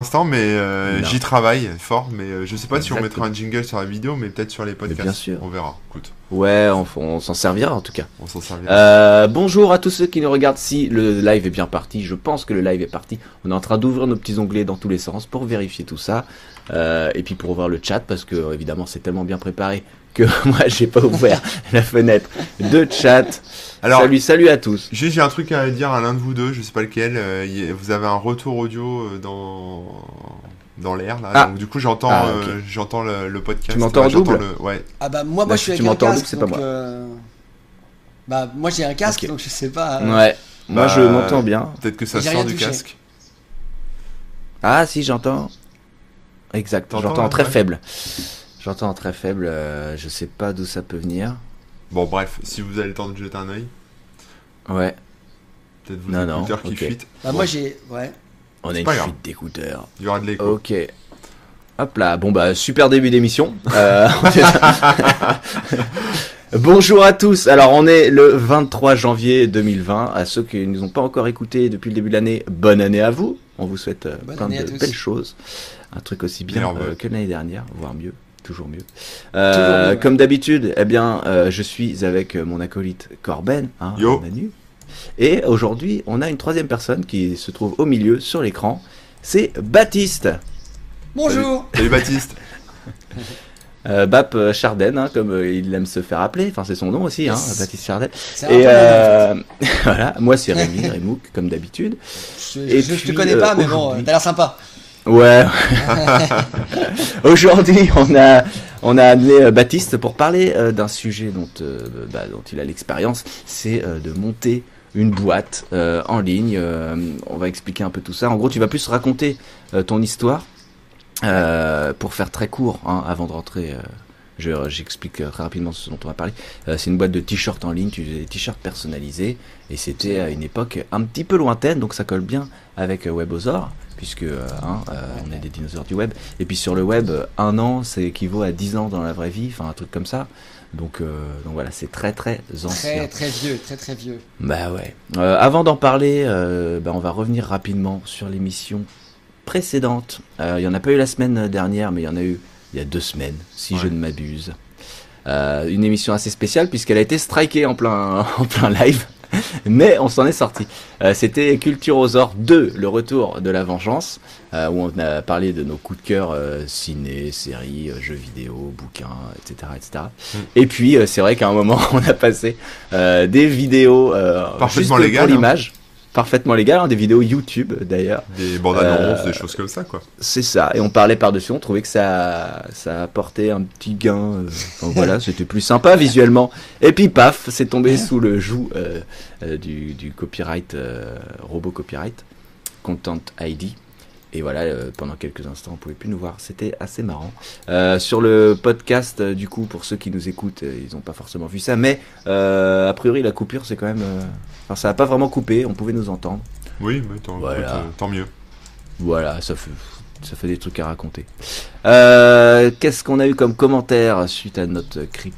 l'instant, mais euh, j'y travaille fort. Mais euh, je sais pas si on mettra un jingle sur la vidéo, mais peut-être sur les podcasts. bien sûr. On verra. Écoute, Ouais, on, on s'en servira en tout cas. on s'en servira. Euh, bonjour à tous ceux qui nous regardent. Si le live est bien parti, je pense que le live est parti. On est en train d'ouvrir nos petits onglets dans tous les sens pour vérifier tout ça. Euh, et puis pour ouvrir le chat, parce que évidemment c'est tellement bien préparé que moi j'ai pas ouvert la fenêtre de chat. Alors, salut, salut à tous. J'ai j'ai un truc à dire à l'un de vous deux, je sais pas lequel. euh, y- vous avez un retour audio euh, dans dans l'air là. Ah. Donc du coup j'entends Ah, euh, j'entends le, le podcast. Tu m'entends en Ouais, j'entends double le- Ouais. Ah bah moi, moi si je suis tu avec un en casque, double, pas moi. euh, Bah moi j'ai un casque, donc je sais pas. euh, Ouais, moi Bah, je m'entends bien. Peut-être que ça sort du touché. casque. Ah si, j'entends. Exact, j'entends en là, très ouais faible. J'entends en très faible, euh, je sais pas d'où ça peut venir. Bon bref, si vous avez le temps de jeter un œil, Ouais, peut-être vos Non, non, écouteurs qui ok. fuitent. Bah Bon, moi j'ai. Ouais. on a une fuite d'écouteurs. il y aura de l'écho. Ok. Hop là, bon bah super début d'émission. Euh, Bonjour à tous. Alors on est le 23 janvier 2020. À ceux qui ne nous ont pas encore écoutés depuis le début de l'année, bonne année à vous. On vous souhaite euh, Bonne plein de belles choses. Un truc aussi bien euh, que l'année dernière, voire mieux, toujours mieux. Euh, Toujours mieux, ouais. Comme d'habitude, eh bien, euh, je suis avec euh, mon acolyte Corben, hein, Yo. Manu. Et aujourd'hui, on a une troisième personne qui se trouve au milieu sur l'écran. C'est Baptiste. Bonjour. Salut Baptiste. Euh, Bap Charden, hein, comme euh, il aime se faire appeler, enfin c'est son nom aussi, hein, Yes. Baptiste Charden. Et euh, voilà, moi c'est Rémi, Rémouk, comme d'habitude. Je, et je- je te puis, connais pas, mais bon, t'as l'air sympa. Ouais. Aujourd'hui, on a on a amené euh, Baptiste pour parler euh, d'un sujet dont euh, bah, dont il a l'expérience, c'est de monter une boîte en ligne. On va expliquer un peu tout ça. En gros, tu vas plus raconter ton histoire pour faire très court hein, avant de rentrer. je- J'explique très rapidement ce dont on va parler. C'est une boîte de t-shirts en ligne, tu des t-shirts personnalisés, et c'était à une époque un petit peu lointaine, donc ça colle bien avec Webosaur, puisque euh, hein, euh, on est des dinosaures du web. Et puis sur le web, euh, un an, ça équivaut à 10 ans dans la vraie vie, enfin un truc comme ça. Donc, euh, donc voilà, c'est très très ancien. Très très vieux, très très vieux. Bah ouais. Euh, avant d'en parler, euh, bah, on va revenir rapidement sur l'émission précédente. Il y en a pas eu la semaine dernière, mais il y en a eu il y a deux semaines, si Ouais. je ne m'abuse. Une émission assez spéciale puisqu'elle a été strikée en plein, en plein live. Mais on s'en est sorti. Euh, C'était Culturosaur 2, le retour de la vengeance, euh, où on a parlé de nos coups de cœur euh, ciné, séries, euh, jeux vidéo, bouquins, etc. etc. Mm. Et puis, euh, c'est vrai qu'à un moment, on a passé euh, des vidéos euh, Parfaitement juste légales, pour l'image, parfaitement légales, hein, des vidéos YouTube d'ailleurs. Des bandes annonces, Euh, des choses comme ça quoi. C'est ça, et on parlait par-dessus, on trouvait que ça, ça apportait un petit gain. euh, enfin, voilà, c'était plus sympa visuellement. Et puis paf, c'est tombé sous le joug euh, euh, du, du copyright, euh, robot copyright, Content ID. Et voilà, euh, pendant quelques instants, on pouvait plus nous voir. C'était assez marrant. Euh, sur le podcast, euh, du coup, pour ceux qui nous écoutent, ils n'ont pas forcément vu ça, mais a priori, la coupure, c'est quand même. Enfin, ça n'a pas vraiment coupé, on pouvait nous entendre. Oui, mais tant, Voilà. écoute, tant mieux. Voilà, ça fait, ça fait des trucs à raconter. Qu'est-ce qu'on a eu comme commentaire suite à notre cri...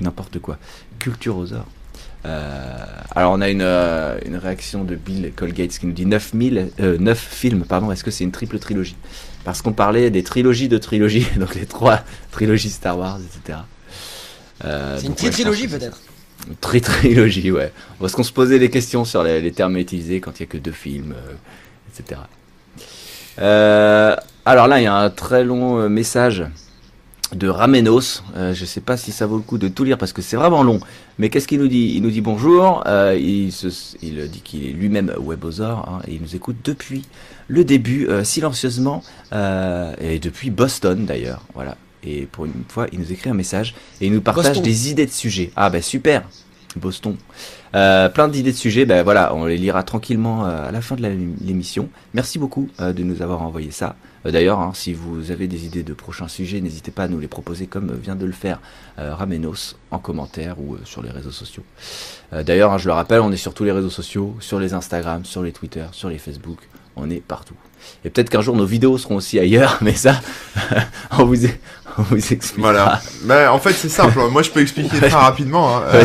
n'importe quoi, Culturosaur euh, alors on a une, euh, une réaction de Bill Colgate qui nous dit 9000, euh, 9 films, pardon, est-ce que c'est une triple trilogie? Parce qu'on parlait des trilogies de trilogies, donc les trois trilogies Star Wars, etc. Euh, C'est une donc, ouais, je pense trilogie que c'est- peut-être. une tri trilogie, ouais. Parce qu'on se posait des questions sur les, les termes utilisés quand il n'y a que deux films, etc. Alors là, il y a un très long message de Ramenos. Euh, je sais pas si ça vaut le coup de tout lire parce que c'est vraiment long. Mais qu'est-ce qu'il nous dit? Il nous dit bonjour. euh, il, se- il dit qu'il est lui-même webosaur hein, et il nous écoute depuis le début, euh, silencieusement, et depuis Boston d'ailleurs. Voilà. Et pour une fois, il nous écrit un message et il nous partage Boston. des idées de sujets. Ah bah super, Boston. Plein d'idées de sujets. Ben voilà, on les lira tranquillement à la fin de l'émission. Merci beaucoup de nous avoir envoyé ça. Euh, D'ailleurs, hein, si vous avez des idées de prochains sujets, n'hésitez pas à nous les proposer comme vient de le faire euh, Ramenos en commentaire ou euh, sur les réseaux sociaux. D'ailleurs, hein, je le rappelle, on est sur tous les réseaux sociaux, sur les Instagram, sur les Twitter, sur les Facebook. On est partout. Et peut-être qu'un jour nos vidéos seront aussi ailleurs, mais ça, on vous, On vous. Voilà. Mais en fait, c'est simple. Moi, je peux expliquer très rapidement. hein. Euh,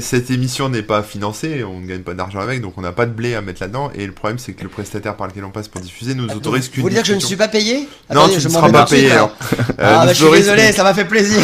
Cette émission n'est pas financée, on ne gagne pas d'argent avec, donc on n'a pas de blé à mettre là-dedans. Et le problème, c'est que le prestataire par lequel on passe pour diffuser nous autorise Vous qu'une. voulez dire que je ne suis pas payé? Non, Attendez, tu je ne seras pas payé. alors. Euh, Ah, bah, je suis autorise- désolé, ça m'a fait plaisir.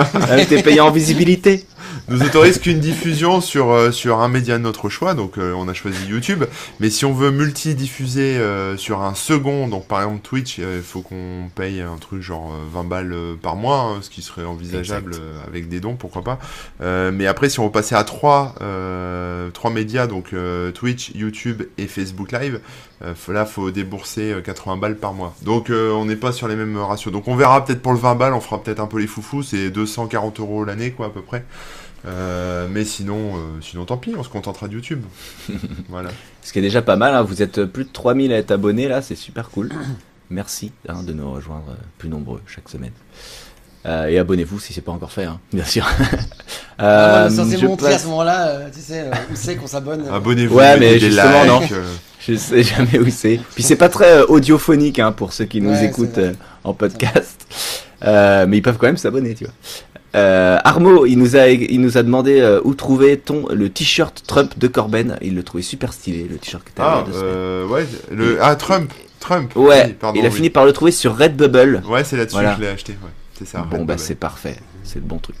T'es payé en visibilité. Nous autorise qu'une diffusion sur, euh, sur un média de notre choix, donc euh, on a choisi YouTube. Mais si on veut multi-diffuser euh, sur un second, donc par exemple Twitch, euh, il faut qu'on paye un truc genre euh, 20 balles euh, par mois, hein, ce qui serait envisageable euh, avec des dons, pourquoi pas. Euh, mais après, si on veut passer à trois, euh, trois médias, donc euh, Twitch, YouTube et Facebook Live, euh, là, faut débourser euh, 80 balles par mois. Donc euh, on n'est pas sur les mêmes ratios. Donc on verra peut-être pour le 20 balles, on fera peut-être un peu les foufous, c'est 240 euros l'année, quoi, à peu près. Euh, mais sinon, euh, sinon tant pis, on se contentera de YouTube. voilà. Ce qui est déjà pas mal, hein. vous êtes plus de 3000 à être abonnés là, c'est super cool. Merci hein, de nous rejoindre euh, plus nombreux chaque semaine. Euh, et abonnez-vous si c'est pas encore fait, hein, bien sûr. Ah, Euh, moi, censé je montrer à ce moment-là, euh, tu sais, euh, où c'est qu'on s'abonne. Abonnez-vous, Ouais, mais justement, non. likes, Je sais jamais où c'est. Puis c'est pas très audiophonique hein, pour ceux qui nous Ouais, écoutent euh, en podcast. Euh, mais ils peuvent quand même s'abonner, tu vois. Euh, Armo, il nous a, il nous a demandé euh, où trouver ton le t-shirt Trump de Corben. Il le trouvait super stylé, le t-shirt que t'avais Ah, deux euh, ouais, le... ah, Trump. Trump. Ouais, oui, pardon, il a oui. fini par le trouver sur Redbubble. Ouais, c'est là-dessus Voilà. que je l'ai acheté. Ouais, c'est ça. bon, bah c'est parfait, c'est le bon truc.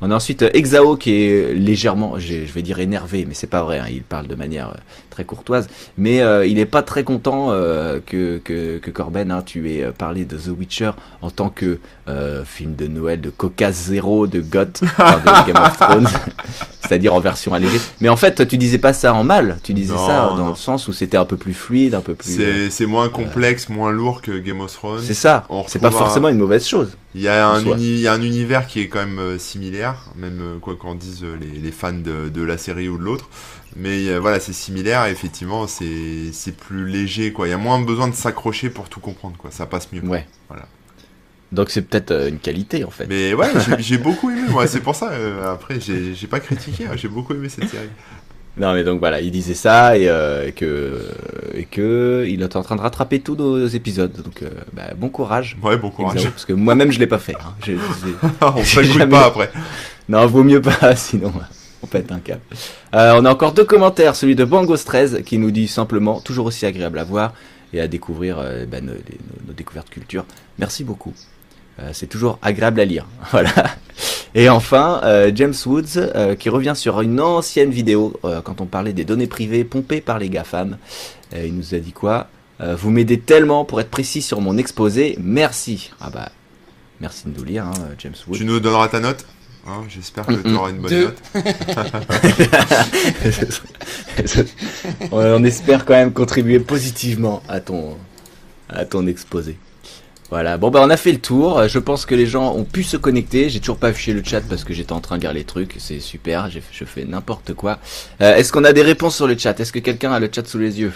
On a ensuite euh, Exao qui est légèrement, je vais dire énervé, mais c'est pas vrai, hein, il parle de manière euh, très courtoise, mais euh, il est pas très content euh, que, que, que Corben, hein, tu aies euh, parlé de The Witcher en tant que euh, film de Noël de Caucase Zéro de Goth, de Game of Thrones, c'est-à-dire en version allégée. Mais en fait, tu disais pas ça en mal, tu disais Non, ça dans non. le sens où c'était un peu plus fluide, un peu plus... C'est moins complexe, moins lourd que Game of Thrones. c'est ça, c'est pas forcément une mauvaise chose. Il y, a un soi. uni- il y a un univers qui est quand même similaire, même quoi qu'en disent les, les fans de, de la série ou de l'autre. Mais euh, voilà, c'est similaire effectivement, c'est plus léger. quoi. Il y a moins besoin de s'accrocher pour tout comprendre. quoi. Ça passe mieux. Ouais. Voilà. Donc c'est peut-être euh, une qualité en fait. Mais ouais, j'ai- beaucoup aimé. Moi, c'est pour ça. euh, après, j'ai pas critiqué. hein, j'ai beaucoup aimé cette série. Non mais donc voilà, il disait ça et, euh, que et que il est en train de rattraper tous nos épisodes. Donc euh, bah, bon courage. Ouais, bon courage. Parce que moi-même je l'ai pas fait. hein. J'ai- j'ai- on J'ai s'écoute jamais- pas après. Non, vaut mieux pas, sinon on pète un câble. Euh, on a encore deux commentaires, celui de Bangos 13 qui nous dit simplement toujours aussi agréable à voir et à découvrir euh, nos, les- nos- découvertes culture. Merci beaucoup. Euh, c'est toujours agréable à lire. Voilà. Et enfin, James Woods qui revient sur une ancienne vidéo quand on parlait des données privées pompées par les GAFAM. Il nous a dit quoi? Vous m'aidez tellement pour être précis sur mon exposé. Merci. Ah bah, merci de nous lire, hein, James Woods. Tu nous donneras ta note? Hein, J'espère que Mm, tu mm. auras une bonne Deux. note. on espère quand même contribuer positivement à ton, à ton exposé. Voilà, bon bah on a fait le tour, je pense que les gens ont pu se connecter, j'ai toujours pas affiché le chat parce que j'étais en train de lire les trucs, c'est super, je fais n'importe quoi. Euh, Est-ce qu'on a des réponses sur le chat? Est-ce que quelqu'un a le chat sous les yeux?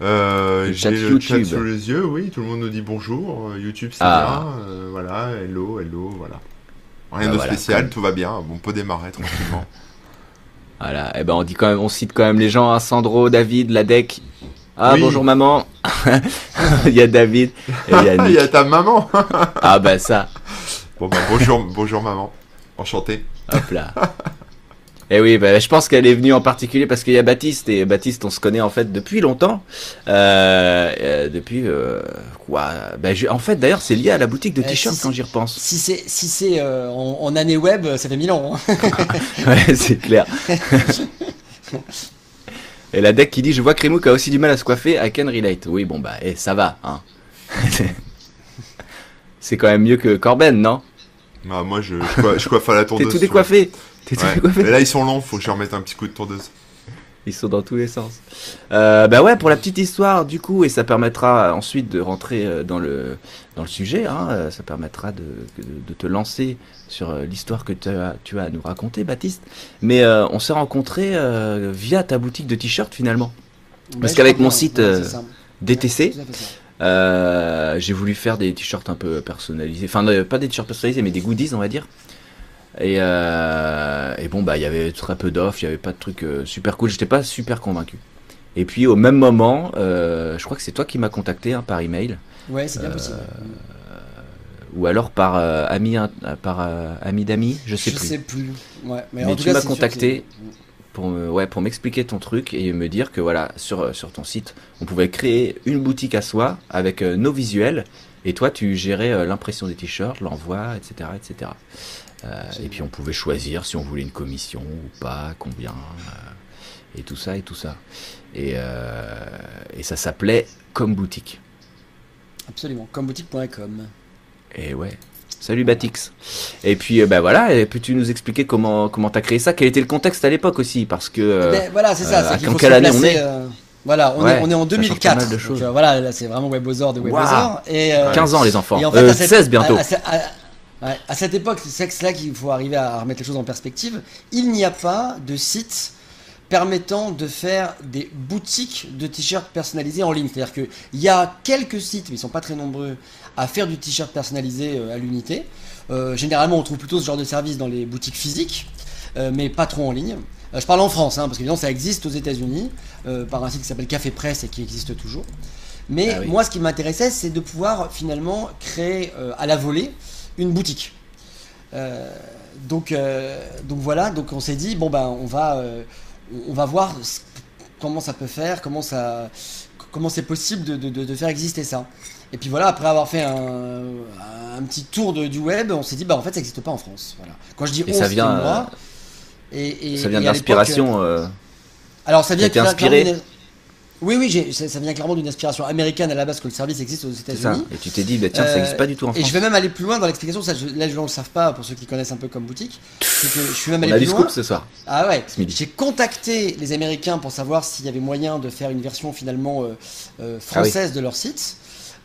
Euh, Le chat J'ai le chat YouTube. sous les yeux, oui, tout le monde nous dit bonjour. euh, YouTube, c'est Ah. bien. euh, voilà, hello, hello, voilà. Rien Bah de voilà, spécial, comme- tout va bien. On peut démarrer tranquillement. Voilà, et ben on dit quand même, on cite quand même les gens, hein, Sandro, David, Ladec. Ah Oui. bonjour maman, il y a David et il y a Il y a ta maman. Ah bah ça, bon, bah, bonjour, bonjour maman. Enchanté. Hop là. Et oui, bah, je pense qu'elle est venue en particulier parce qu'il y a Baptiste et Baptiste, on se connaît en fait depuis longtemps. Euh, euh, depuis euh, quoi? Bah, je- En fait, d'ailleurs, c'est lié à la boutique de Eh, t-shirts si, quand j'y repense. Si c'est si c'est euh, en, en année web, ça fait mille ans. hein. Ouais, c'est clair. et la deck qui dit, je vois Crémouk a aussi du mal à se coiffer, I can relate. Oui, bon bah, eh, ça va. Hein. c'est quand même mieux que Corben, non? Bah, moi, je, je, coiffe, je coiffe à la T'es tondeuse. tout tu décoiffé. T'es. Ouais. Mais là, ils sont longs, faut que je remette un petit coup de tondeuse. Ils sont dans tous les sens. Euh, bah ouais, pour la petite histoire, du coup, et ça permettra ensuite de rentrer euh, dans le dans le sujet. Hein, euh, ça permettra de, de, de te lancer sur euh, l'histoire que tu as, tu as à nous raconter, Baptiste. Mais euh, on s'est rencontrés euh, via ta boutique de t-shirts finalement. Parce qu'avec mon site, ouais, euh. DTC, euh, j'ai voulu faire des t-shirts un peu personnalisés. Enfin, pas des t-shirts personnalisés, mais des goodies, on va dire. Et, euh, et bon, bah, il y avait très peu d'offres, il y avait pas de trucs euh, super cool. J'étais pas super convaincu. Et puis, au même moment, euh, je crois que c'est toi qui m'as contacté hein, par email. Ouais, c'est bien possible. ou alors par euh, ami, euh, par euh, ami d'amis, je sais je plus. sais plus. Ouais, mais, Mais en tout tu m'as contacté. pour me- ouais pour m'expliquer ton truc et me dire que voilà sur sur ton site on pouvait créer une boutique à soi avec euh, nos visuels et toi tu gérais l'impression des t-shirts l'envoi etc etc et puis on pouvait choisir si on voulait une commission ou pas combien euh, et tout ça et tout ça et euh, et ça s'appelait comme boutique Absolument. Comboutique.com. et ouais Salut Batix. Et puis euh, bah voilà, et peux-tu nous expliquer comment comment t'as créé ça Quel était le contexte à l'époque aussi Parce que euh, Ben, voilà, c'est ça. euh, faut quelle année on placer, est euh, Voilà, on, Ouais, est, on est en ça change pas 2004. mal de donc, choses. euh, voilà, là c'est vraiment Webosaur de. Et, euh, 15 ans les enfants. et en fait, Euh, à cette- 16 bientôt. À, à- à- ouais, à cette époque, c'est là qu'il faut arriver à remettre les choses en perspective. Il n'y a pas de site permettant de faire des boutiques de t-shirts personnalisés en ligne. C'est-à-dire qu'il y a quelques sites, mais ils sont pas très nombreux, à faire du t-shirt personnalisé euh, à l'unité. Euh, généralement, on trouve plutôt ce genre de service dans les boutiques physiques, euh, mais pas trop en ligne. Euh, je parle en France, hein, parce qu'évidemment, ça existe aux États-Unis par un site qui s'appelle Café Presse et qui existe toujours. Mais Ah oui. moi, ce qui m'intéressait, c'est de pouvoir finalement créer à la volée une boutique. Euh, donc, euh, donc voilà, donc on s'est dit bon ben on va euh, on va voir ce- comment ça peut faire, comment ça comment c'est possible de, de- de- de faire exister ça. Et puis voilà, après avoir fait un, un petit tour de- du web, on s'est dit bah en fait ça n'existe pas en France. Voilà. Quand je dis Et on, ça vient, moi. Et, et- ça vient d'inspiration. euh, alors ça vient été inspiré Oui, oui, j'ai- ça, vient clairement d'une inspiration américaine à la base que le service existe aux. États-Unis. Et tu t'es dit, bah, tiens, ça Euh, n'existe pas du tout en Et France. je vais même aller plus loin dans l'explication. Ça, je- là, les gens ne le savent pas pour ceux qui connaissent un peu comme boutique. C'est que je suis même On allé a plus du loin. scoop ce soir. Ah ouais. J'ai contacté les Américains pour savoir s'il y avait moyen de faire une version finalement euh, euh, française de leur site.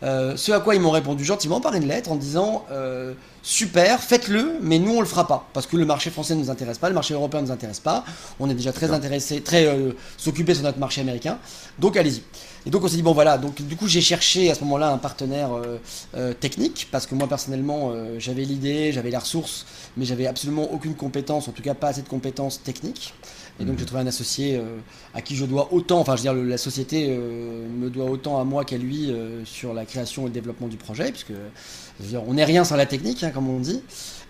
Euh, ce à quoi ils m'ont répondu gentiment par une lettre en disant euh, super, faites-le, mais nous on le fera pas parce que le marché français ne nous intéresse pas, le marché européen ne nous intéresse pas. On est déjà très intéressé, très euh, s'occuper sur notre marché américain. Donc allez-y. Et donc on s'est dit bon voilà. Donc du coup j'ai cherché à ce moment-là un partenaire euh, euh, technique parce que moi personnellement euh, j'avais l'idée, j'avais la ressource, mais j'avais absolument aucune compétence, en tout cas pas assez de compétences techniques. Et donc j'ai trouvé un associé euh, à qui je dois autant, enfin je veux dire le- la société euh, me doit autant à moi qu'à lui euh, sur la création et le développement du projet, puisque je veux dire, on n'est rien sans la technique, hein, comme on dit.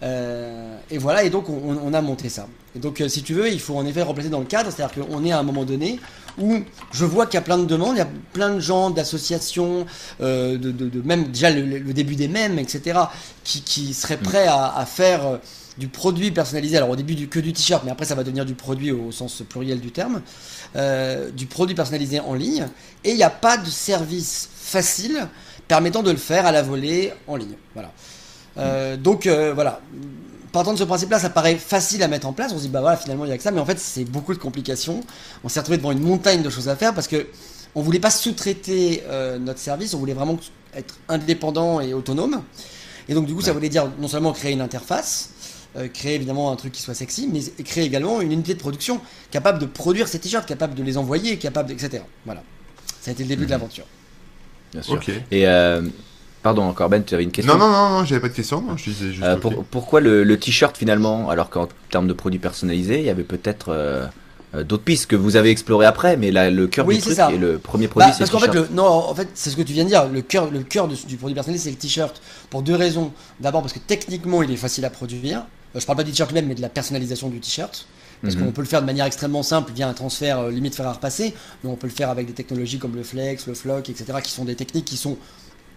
Euh, et voilà, et donc on, on a monté ça. Et donc si tu veux, il faut en effet replacer dans le cadre, c'est-à-dire qu'on est à un moment donné où je vois qu'il y a plein de demandes, il y a plein de gens, d'associations, euh, de, de- de- même déjà le, le début des mèmes, etc., qui, qui seraient prêts à, à faire euh, du produit personnalisé. Alors au début du, que du t-shirt, mais après ça va devenir du produit au sens pluriel du terme, euh, du produit personnalisé en ligne. Et il n'y a pas de service facile permettant de le faire à la volée en ligne. Voilà. Euh, donc voilà. Partant de ce principe-là, ça paraît facile à mettre en place. On se dit bah voilà, finalement il y a que ça, mais en fait c'est beaucoup de complications. On s'est retrouvé devant une montagne de choses à faire parce que on voulait pas sous-traiter euh, notre service, on voulait vraiment être indépendant et autonome. Et donc du coup, ça voulait dire non seulement créer une interface, euh, créer évidemment un truc qui soit sexy, mais créer également une unité de production capable de produire ces t-shirts, capable de les envoyer, capable, etc. Voilà. Ça a été le début de l'aventure. Bien sûr. Et euh, pardon, Corben, tu avais une question. Non, non, non, non j'avais pas de question. Non, je disais juste. Euh, pourquoi le, le t-shirt finalement Alors qu'en termes de produits personnalisés, il y avait peut-être euh, euh, d'autres pistes que vous avez explorées après, mais là, le cœur Oui, du truc ça. et le premier produit, Bah, c'est parce le qu'en fait, t-shirt. le, non, en fait, c'est ce que tu viens de dire. Le cœur, le cœur de- du produit personnalisé, c'est le t-shirt. Pour deux raisons. D'abord, parce que techniquement, il est facile à produire. Je parle pas du t-shirt lui-même, mais de la personnalisation du t-shirt. Parce Mhm. qu'on peut le faire de manière extrêmement simple via un transfert euh, limite fer à repasser, mais on peut le faire avec des technologies comme le flex, le flock, etc., qui sont des techniques qui sont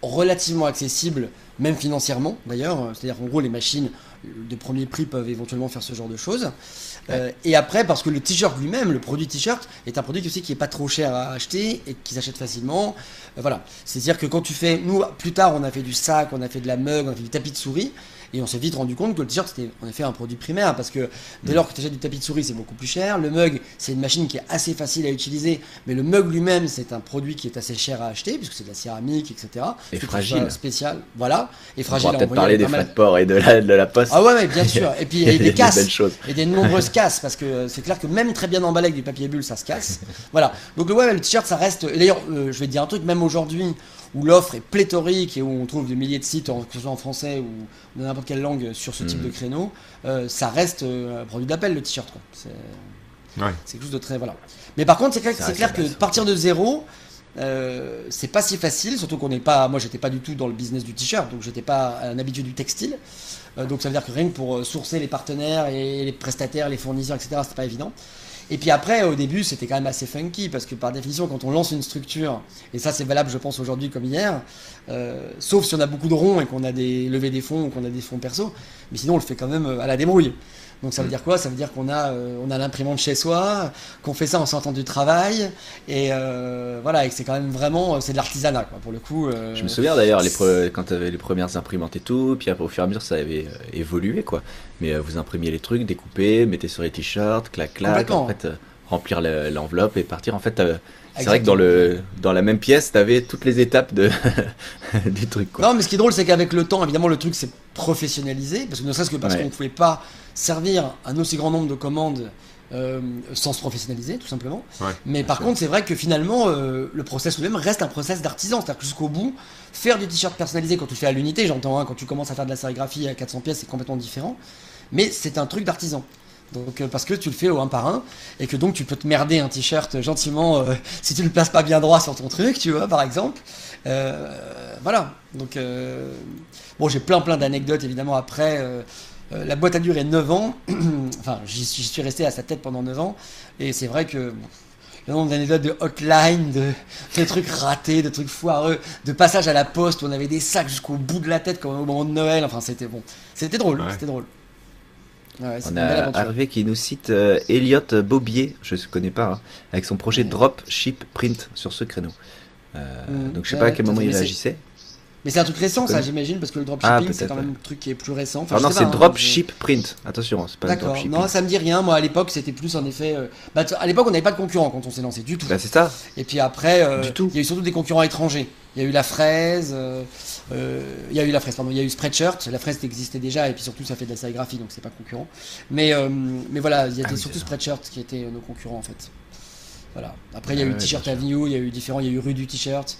relativement accessibles, même financièrement d'ailleurs. C'est-à-dire qu'en gros, les machines de premier prix peuvent éventuellement faire ce genre de choses. Euh, et après, parce que le t-shirt lui-même, le produit t-shirt, est un produit aussi qui est pas trop cher à acheter et qui s'achète facilement. Euh, voilà. C'est-à-dire que quand tu fais, nous, plus tard, on a fait du sac, on a fait de la mug, on a fait du tapis de souris. Et on s'est vite rendu compte que le t-shirt c'était en effet un produit primaire parce que dès lors que tu achètes du tapis de souris c'est beaucoup plus cher. Le mug c'est une machine qui est assez facile à utiliser, mais le mug lui-même c'est un produit qui est assez cher à acheter puisque c'est de la céramique, etc. Et fragile. Spécial, voilà. Et On fragile. pourra à peut-être parler des frais de port et de la, de la poste. Ah ouais, ouais, bien sûr. Et puis Il y a et des des casses. choses. Et des nombreuses casses, parce que euh, c'est clair que même très bien emballé avec du papier bulle, ça se casse. voilà. Donc le ouais, le t-shirt, ça reste. D'ailleurs, euh, je vais te dire un truc, même aujourd'hui, où l'offre est pléthorique et où on trouve des milliers de sites, en- que ce soit en français ou dans n'importe quelle langue, sur ce type Mhm. de créneau, euh, ça reste euh, un produit d'appel, le t-shirt. C'est Ouais. c'est quelque chose de très. Voilà. Mais par contre, c'est clair, c'est que base. partir de zéro, euh, c'est pas si facile, surtout qu'on n'est pas. Moi, j'étais pas du tout dans le business du t-shirt, donc j'étais pas un habitué du textile. Euh, donc ça veut dire que rien que pour sourcer les partenaires et les prestataires, les fournisseurs, etc., c'était pas évident. Et puis après, au début, c'était quand même assez funky parce que par définition, quand on lance une structure, et ça c'est valable, je pense, aujourd'hui comme hier, sauf si on a beaucoup de ronds et qu'on a des levées des fonds ou qu'on a des fonds perso, mais sinon on le fait quand même à la débrouille. Donc ça veut mm. dire quoi? Ça veut dire qu'on a, euh, on a l'imprimante chez soi, qu'on fait ça en sortant du travail, et euh, voilà, et c'est quand même vraiment, c'est de l'artisanat quoi, pour le coup. Euh, je me souviens d'ailleurs quand tu avais les premières imprimantes et tout, puis au fur et à mesure ça avait évolué quoi. Mais vous imprimiez les trucs, découpez, mettez sur les t-shirts, clac clac, en fait remplir l'enveloppe et partir. En fait, c'est vrai que dans, le, dans la même pièce, tu avais toutes les étapes de, du truc. Quoi. Non, mais ce qui est drôle, c'est qu'avec le temps, évidemment, le truc s'est professionnalisé, parce que ne serait-ce que parce qu'on ne pouvait pas servir un aussi grand nombre de commandes euh, sans se professionnaliser, tout simplement. mais par contre, c'est vrai que finalement, euh, le process lui-même reste un process d'artisan. C'est-à-dire que jusqu'au bout, faire du t-shirt personnalisé quand tu le fais à l'unité, j'entends, hein, quand tu commences à faire de la sérigraphie à 400 pièces, c'est complètement différent. Mais c'est un truc d'artisan. Donc, euh, parce que tu le fais au un par un et que donc tu peux te merder un t-shirt gentiment si tu le places pas bien droit sur ton truc, tu vois, par exemple. voilà. Donc, bon, j'ai plein plein d'anecdotes évidemment après. Euh, la boîte a duré 9 ans. enfin, j'y suis resté à sa tête pendant 9 ans. Et c'est vrai que le nombre d'anecdotes de hotline, de, trucs ratés, de trucs foireux, de passages à la poste où on avait des sacs jusqu'au bout de la tête comme au moment de Noël. Enfin, c'était bon. C'était drôle. C'était drôle. On a Hervé qui nous cite euh, Elliot Bobier, je ne connais pas, hein, avec son projet Drop Ship Print sur ce créneau. Euh, mmh. donc je sais pas à quel moment il réagissait. Mais c'est un truc récent, ça, j'imagine, parce que le dropshipping, ah, c'est quand même un truc qui est plus récent. Enfin, non, c'est hein, dropship print. Attention, c'est pas D'accord. Non, ça me dit rien. Moi, à l'époque, c'était plus en effet. Euh, bah, à l'époque, on n'avait pas de concurrents quand on s'est lancé du tout. Bah, c'est ça. Et puis après, euh, il y a eu surtout des concurrents étrangers. Il y a eu la fraise, euh, il y a eu la fraise, pardon, il y a eu Spreadshirt. La fraise existait déjà, et puis surtout, ça fait de la sérigraphie, donc c'est pas concurrent. Mais, mais voilà, il y a ah surtout Spreadshirt qui étaient nos concurrents en fait. Voilà. Après, il y a eu T-shirt Avenue, il y a eu différents, il y a eu Rue du T-shirt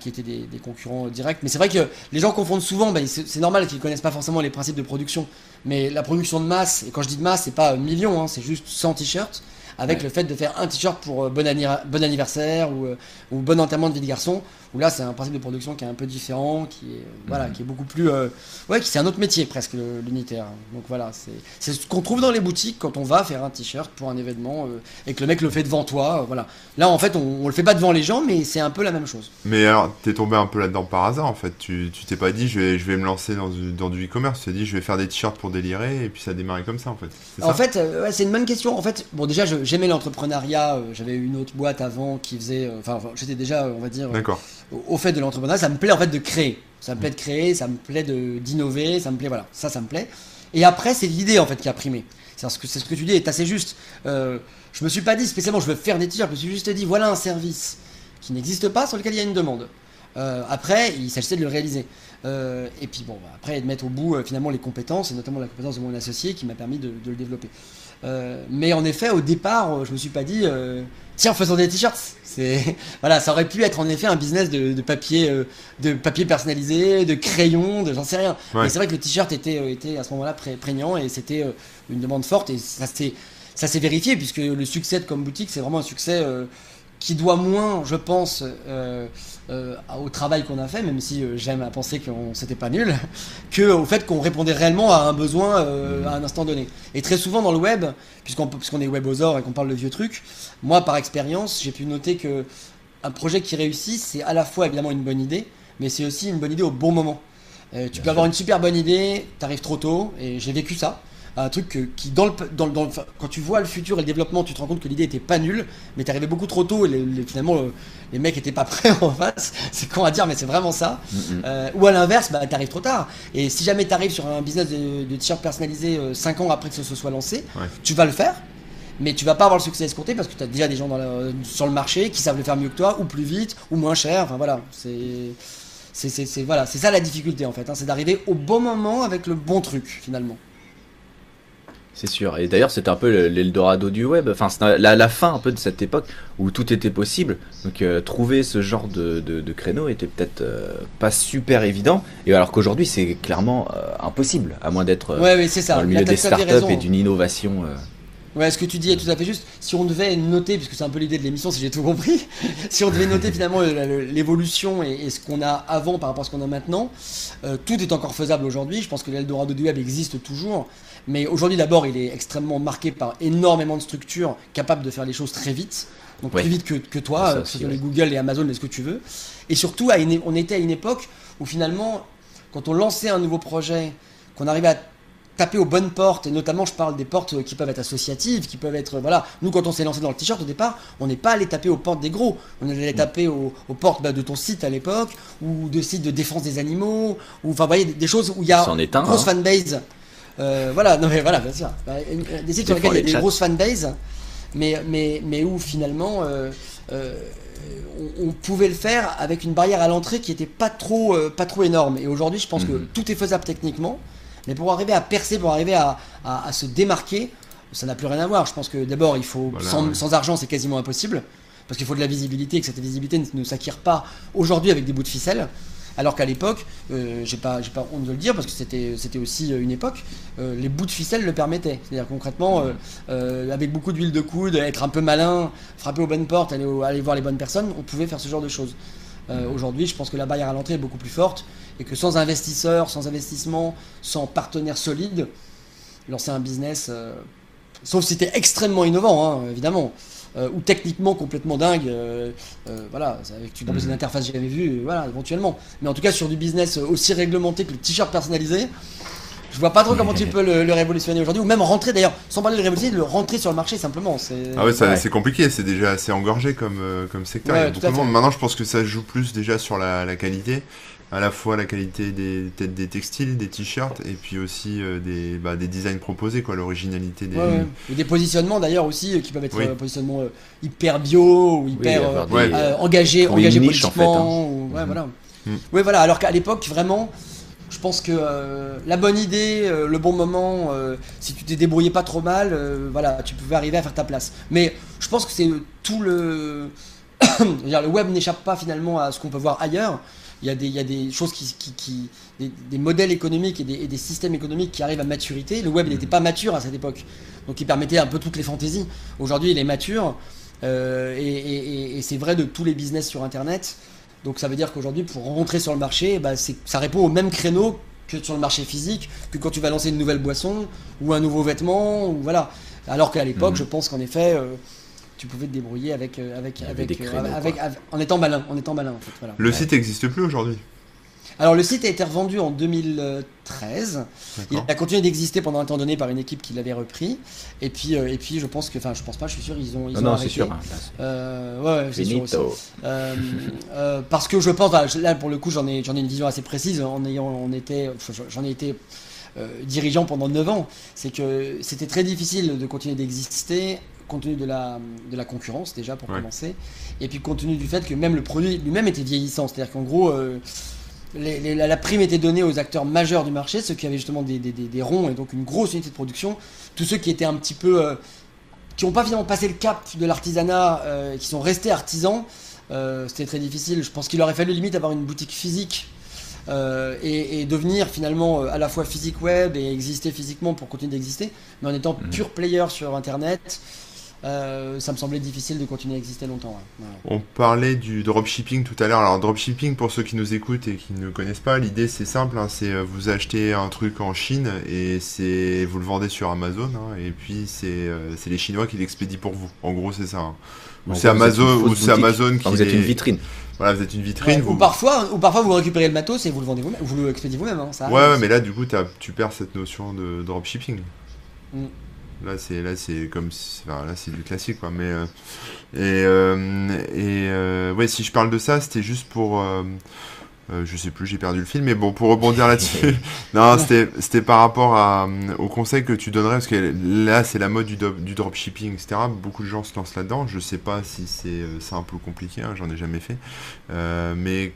qui étaient des, concurrents directs. Mais c'est vrai que les gens confondent souvent, ben, c'est normal qu'ils ne connaissent pas forcément les principes de production. Mais la production de masse, et quand je dis de masse, c'est pas millions, hein, c'est juste 100 t-shirts avec le fait de faire un t-shirt pour euh, bon, bon, anniversaire ou, euh, ou, bon enterrement de vie de garçon, où là c'est un principe de production qui est un peu différent, qui est, euh, voilà, qui est beaucoup plus... ouais, c'est un autre métier presque l'unitaire. Donc voilà, c'est ce qu'on trouve dans les boutiques quand on va faire un t-shirt pour un événement et que le mec le fait devant toi. voilà. Là en fait on, on, le fait pas devant les gens, mais c'est un peu la même chose. Mais alors t'es tombé un peu là-dedans par hasard en fait. Tu t'es pas dit je vais, je vais me lancer dans du, dans du e-commerce, tu t'es dit je vais faire des t-shirts pour délirer et puis ça a démarré comme ça en fait. En fait, c'est une bonne question. En fait, bon déjà je j'aimais l'entrepreneuriat. Euh, j'avais une autre boîte avant qui faisait. Euh, enfin, j'étais déjà, on va dire, au, fait de l'entrepreneuriat. Ça me plaît en fait de créer. Ça me plaît de créer, ça me plaît d'innover, ça me plaît, voilà, ça, ça me plaît. Et après, c'est l'idée en fait qui a primé. C'est ce que, ce que tu dis est assez juste. Euh, je me suis pas dit spécialement je veux faire des t-shirts, je me suis juste dit voilà un service qui n'existe pas sur lequel il y a une demande. après, il s'agissait de le réaliser. et puis bon, bah, après de mettre au bout finalement les compétences, et notamment la compétence de mon associé qui m'a permis de, le développer. Euh, mais en effet, au départ, je me suis pas dit, euh, tiens, faisons des t-shirts. C'est voilà, ça aurait pu être en effet un business de, papier, euh, de papier personnalisé, de crayons, de j'en sais rien. Mais c'est vrai que le t-shirt était, était à ce moment-là prégnant et c'était une demande forte et ça s'est ça s'est vérifié puisque le succès de comme boutique, c'est vraiment un succès qui doit moins, je pense, euh, au travail qu'on a fait, même si euh, j'aime à penser qu'on c'était pas nul, que au fait qu'on répondait réellement à un besoin euh, à un instant donné. Et très souvent dans le web, puisqu'on puisqu'on est webosaure et qu'on parle de vieux trucs, moi par expérience, j'ai pu noter que un projet qui réussit, c'est à la fois évidemment une bonne idée, mais c'est aussi une bonne idée au bon moment. tu peux avoir une super bonne idée, t'arrives trop tôt, et j'ai vécu ça un truc qui, dans le, dans, dans quand tu vois le futur et le développement, tu te rends compte que l'idée était pas nulle, mais t'es arrivé beaucoup trop tôt et finalement euh, les mecs étaient pas prêts en face. C'est con à dire, mais c'est vraiment ça. Euh, ou à l'inverse, bah, t'arrives trop tard. Et si jamais t'arrives sur un business de, de t-shirt personnalisé 5 euh, ans après que ce soit lancé, tu vas le faire. Mais tu vas pas avoir le succès escompté parce que tu as déjà des gens dans sur le marché qui savent le faire mieux que toi, ou plus vite, ou moins cher. Enfin voilà, c'est c'est voilà, c'est ça la difficulté en fait, hein. c'est d'arriver au bon moment avec le bon truc finalement. C'est sûr. Et d'ailleurs, c'était un peu l'Eldorado du web. Enfin, c'est la, fin un peu de cette époque où tout était possible. Donc, euh, trouver ce genre de, de, créneau était peut-être euh, pas super évident. Et alors qu'aujourd'hui, c'est clairement euh, impossible, à moins d'être ouais, dans le milieu des startups et d'une innovation. Ouais, ce que tu dis est tout à fait juste. Si on devait noter, puisque c'est un peu l'idée de l'émission, si j'ai tout compris, si on devait noter finalement l'évolution et, ce qu'on a avant par rapport à ce qu'on a maintenant, tout est encore faisable aujourd'hui. Je pense que l'Eldorado du web existe toujours. Mais aujourd'hui, d'abord, il est extrêmement marqué par énormément de structures capables de faire les choses très vite. Donc plus vite que, que toi, que ce soit les Google, les Amazon, et ce que tu veux. Et surtout, à on était à une époque où finalement, quand on lançait un nouveau projet, qu'on arrivait à taper aux bonnes portes, et notamment je parle des portes qui peuvent être associatives, qui peuvent être... Voilà, nous quand on s'est lancé dans le t-shirt au départ, on n'est pas allé taper aux portes des gros, on allait mm. taper aux, portes bah, de ton site à l'époque, ou de sites de défense des animaux, ou enfin vous voyez, des, choses où il y a une grosse hein. fanbase. Euh, voilà, non mais voilà, bien sûr. Bah, des sites sur lesquels il y a des grosses fanbases, mais, mais, mais où finalement... Euh, euh, on, pouvait le faire avec une barrière à l'entrée qui était pas trop, pas trop énorme. Et aujourd'hui, je pense que mm. tout est faisable techniquement. Mais pour arriver à percer, pour arriver à, se démarquer, ça n'a plus rien à voir. Je pense que d'abord, il faut sans, argent, c'est quasiment impossible parce qu'il faut de la visibilité et que cette visibilité ne, s'acquiert pas aujourd'hui avec des bouts de ficelle. Alors qu'à l'époque, euh, j'ai pas, j'ai pas honte de le dire parce que c'était, c'était aussi euh, une époque, euh, les bouts de ficelle le permettaient. C'est-à-dire concrètement, avec beaucoup d'huile de coude, être un peu malin, frapper aux bonnes portes, aller, aller voir les bonnes personnes, on pouvait faire ce genre de choses. Aujourd'hui, je pense que la barrière à l'entrée est beaucoup plus forte et que sans investisseurs, sans investissement, sans partenaires solides, lancer un business, euh, sauf si c'était extrêmement innovant, hein, évidemment, euh, ou techniquement complètement dingue, euh, voilà, avec tu proposes une mhm. interface jamais vue, voilà, éventuellement. Mais en tout cas, sur du business aussi réglementé que le t-shirt personnalisé, je vois pas trop comment tu peux le, révolutionner aujourd'hui, ou même rentrer d'ailleurs, sans parler de révolutionner, de le rentrer sur le marché simplement. Ah ouais, c'est compliqué, c'est déjà assez engorgé comme, comme secteur. Maintenant, je pense que ça joue plus déjà sur la, la qualité à la fois la qualité des, des textiles, des t-shirts, et puis aussi euh, des, bah, des designs proposés, quoi, l'originalité des... Et des positionnements d'ailleurs aussi, euh, qui peuvent être oui. Euh, positionnements hyper bio, ou hyper engagés, engagés politiquement. En fait, hein. voilà. Mm. Oui, voilà, alors qu'à l'époque, vraiment, je pense que la bonne idée, le bon moment, si tu t'es débrouillé pas trop mal, voilà, tu pouvais arriver à faire ta place. Mais je pense que c'est tout le... le web n'échappe pas finalement à ce qu'on peut voir ailleurs il y, a des, il y a des choses qui, qui, des, modèles économiques et des, systèmes économiques qui arrivent à maturité. Le web n'était pas mature à cette époque, donc il permettait un peu toutes les fantaisies. Aujourd'hui, il est mature, euh, et, c'est vrai de tous les business sur Internet. Donc ça veut dire qu'aujourd'hui, pour rentrer sur le marché, bah, ça répond au même créneau que sur le marché physique, que quand tu vas lancer une nouvelle boisson ou un nouveau vêtement, ou voilà. Alors qu'à l'époque, mhm. je pense qu'en effet, euh, tu pouvais te débrouiller avec, euh, avec, avec, euh, avec, en étant malin. En étant malin en fait, voilà. Le site n'existe plus aujourd'hui alors le site a été revendu en 2013. Il a continué d'exister pendant un temps donné par une équipe qui l'avait repris. Et puis, euh, et puis je pense que, enfin je pense pas, je suis sûr, ils ont, ils non, ont non, c'est sûr. Hein, ouais, c'est sûr. parce que je pense, là pour le coup, j'en ai, j'en ai une vision assez précise. En ayant, on était, j'en ai été dirigeant pendant 9 ans. C'est que c'était très difficile de continuer d'exister compte tenu de la, de la concurrence déjà pour commencer, et puis compte tenu du fait que même le produit lui-même était vieillissant, c'est-à-dire qu'en gros, euh, la, prime était donnée aux acteurs majeurs du marché, ceux qui avaient justement des, des, ronds et donc une grosse unité de production, tous ceux qui étaient un petit peu... Euh, qui n'ont pas finalement passé le cap de l'artisanat, euh, qui sont restés artisans, c'était très difficile. Je pense qu'il aurait fallu limite avoir une boutique physique et, devenir finalement à la fois physique web et exister physiquement pour continuer d'exister, mais en étant mmh. pur player sur Internet, euh, ça me semblait difficile de continuer à exister longtemps. On parlait du dropshipping tout à l'heure. Alors dropshipping, pour ceux qui nous écoutent et qui ne connaissent pas, l'idée c'est simple, hein, c'est euh, vous achetez un truc en Chine et c'est vous le vendez sur Amazon hein, et puis euh, c'est les Chinois qui l'expédient pour vous. En gros c'est ça. Hein. Ou c'est Amazon, ou c'est Amazon qui. vous êtes une vitrine. Voilà, vous êtes une vitrine. Ou parfois, ou parfois vous récupérez le matos et vous le vendez vous-même, vous le expédiez vous-même. ouais, ouais, mais là du coup tu perds cette notion de dropshipping. Mm. Là, c'est là, c'est comme, là, c'est du classique, quoi. Mais euh, et euh, et euh, ouais, si je parle de ça, c'était juste pour, je sais plus, j'ai perdu le film, mais bon, pour rebondir là-dessus, non, c'était par rapport à, au conseil que tu donnerais, parce que là, c'est la mode du, du dropshipping, etc. Beaucoup de gens se lancent là-dedans. Je sais pas si c'est simple ou compliqué, hein, j'en ai jamais fait, mais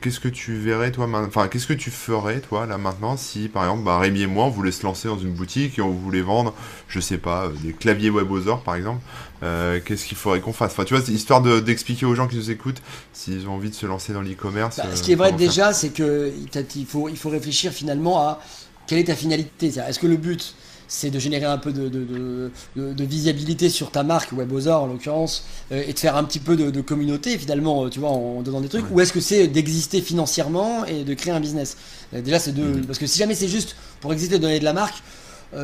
qu'est-ce que tu verrais toi enfin qu'est-ce que tu ferais toi là maintenant si par exemple bah, Rémi et moi on voulait se lancer dans une boutique et on voulait vendre je sais pas euh, des claviers WebOzor par exemple euh, qu'est-ce qu'il faudrait qu'on fasse? Enfin tu vois histoire d'expliquer aux gens qui nous écoutent s'ils ont envie de se lancer dans l'e-commerce bah, ce qui est vrai déjà c'est que il faut il faut réfléchir finalement à quelle est ta finalité est-ce que le but c'est de générer un peu de, de, de, visibilité sur ta marque, WebOzor en l'occurrence, euh, et de faire un petit peu de, communauté finalement, euh, tu vois, en, donnant des trucs, ou est-ce que c'est d'exister financièrement et de créer un business? Déjà, c'est deux. Mm-hmm. Parce que si jamais c'est juste pour exister, donner de la marque,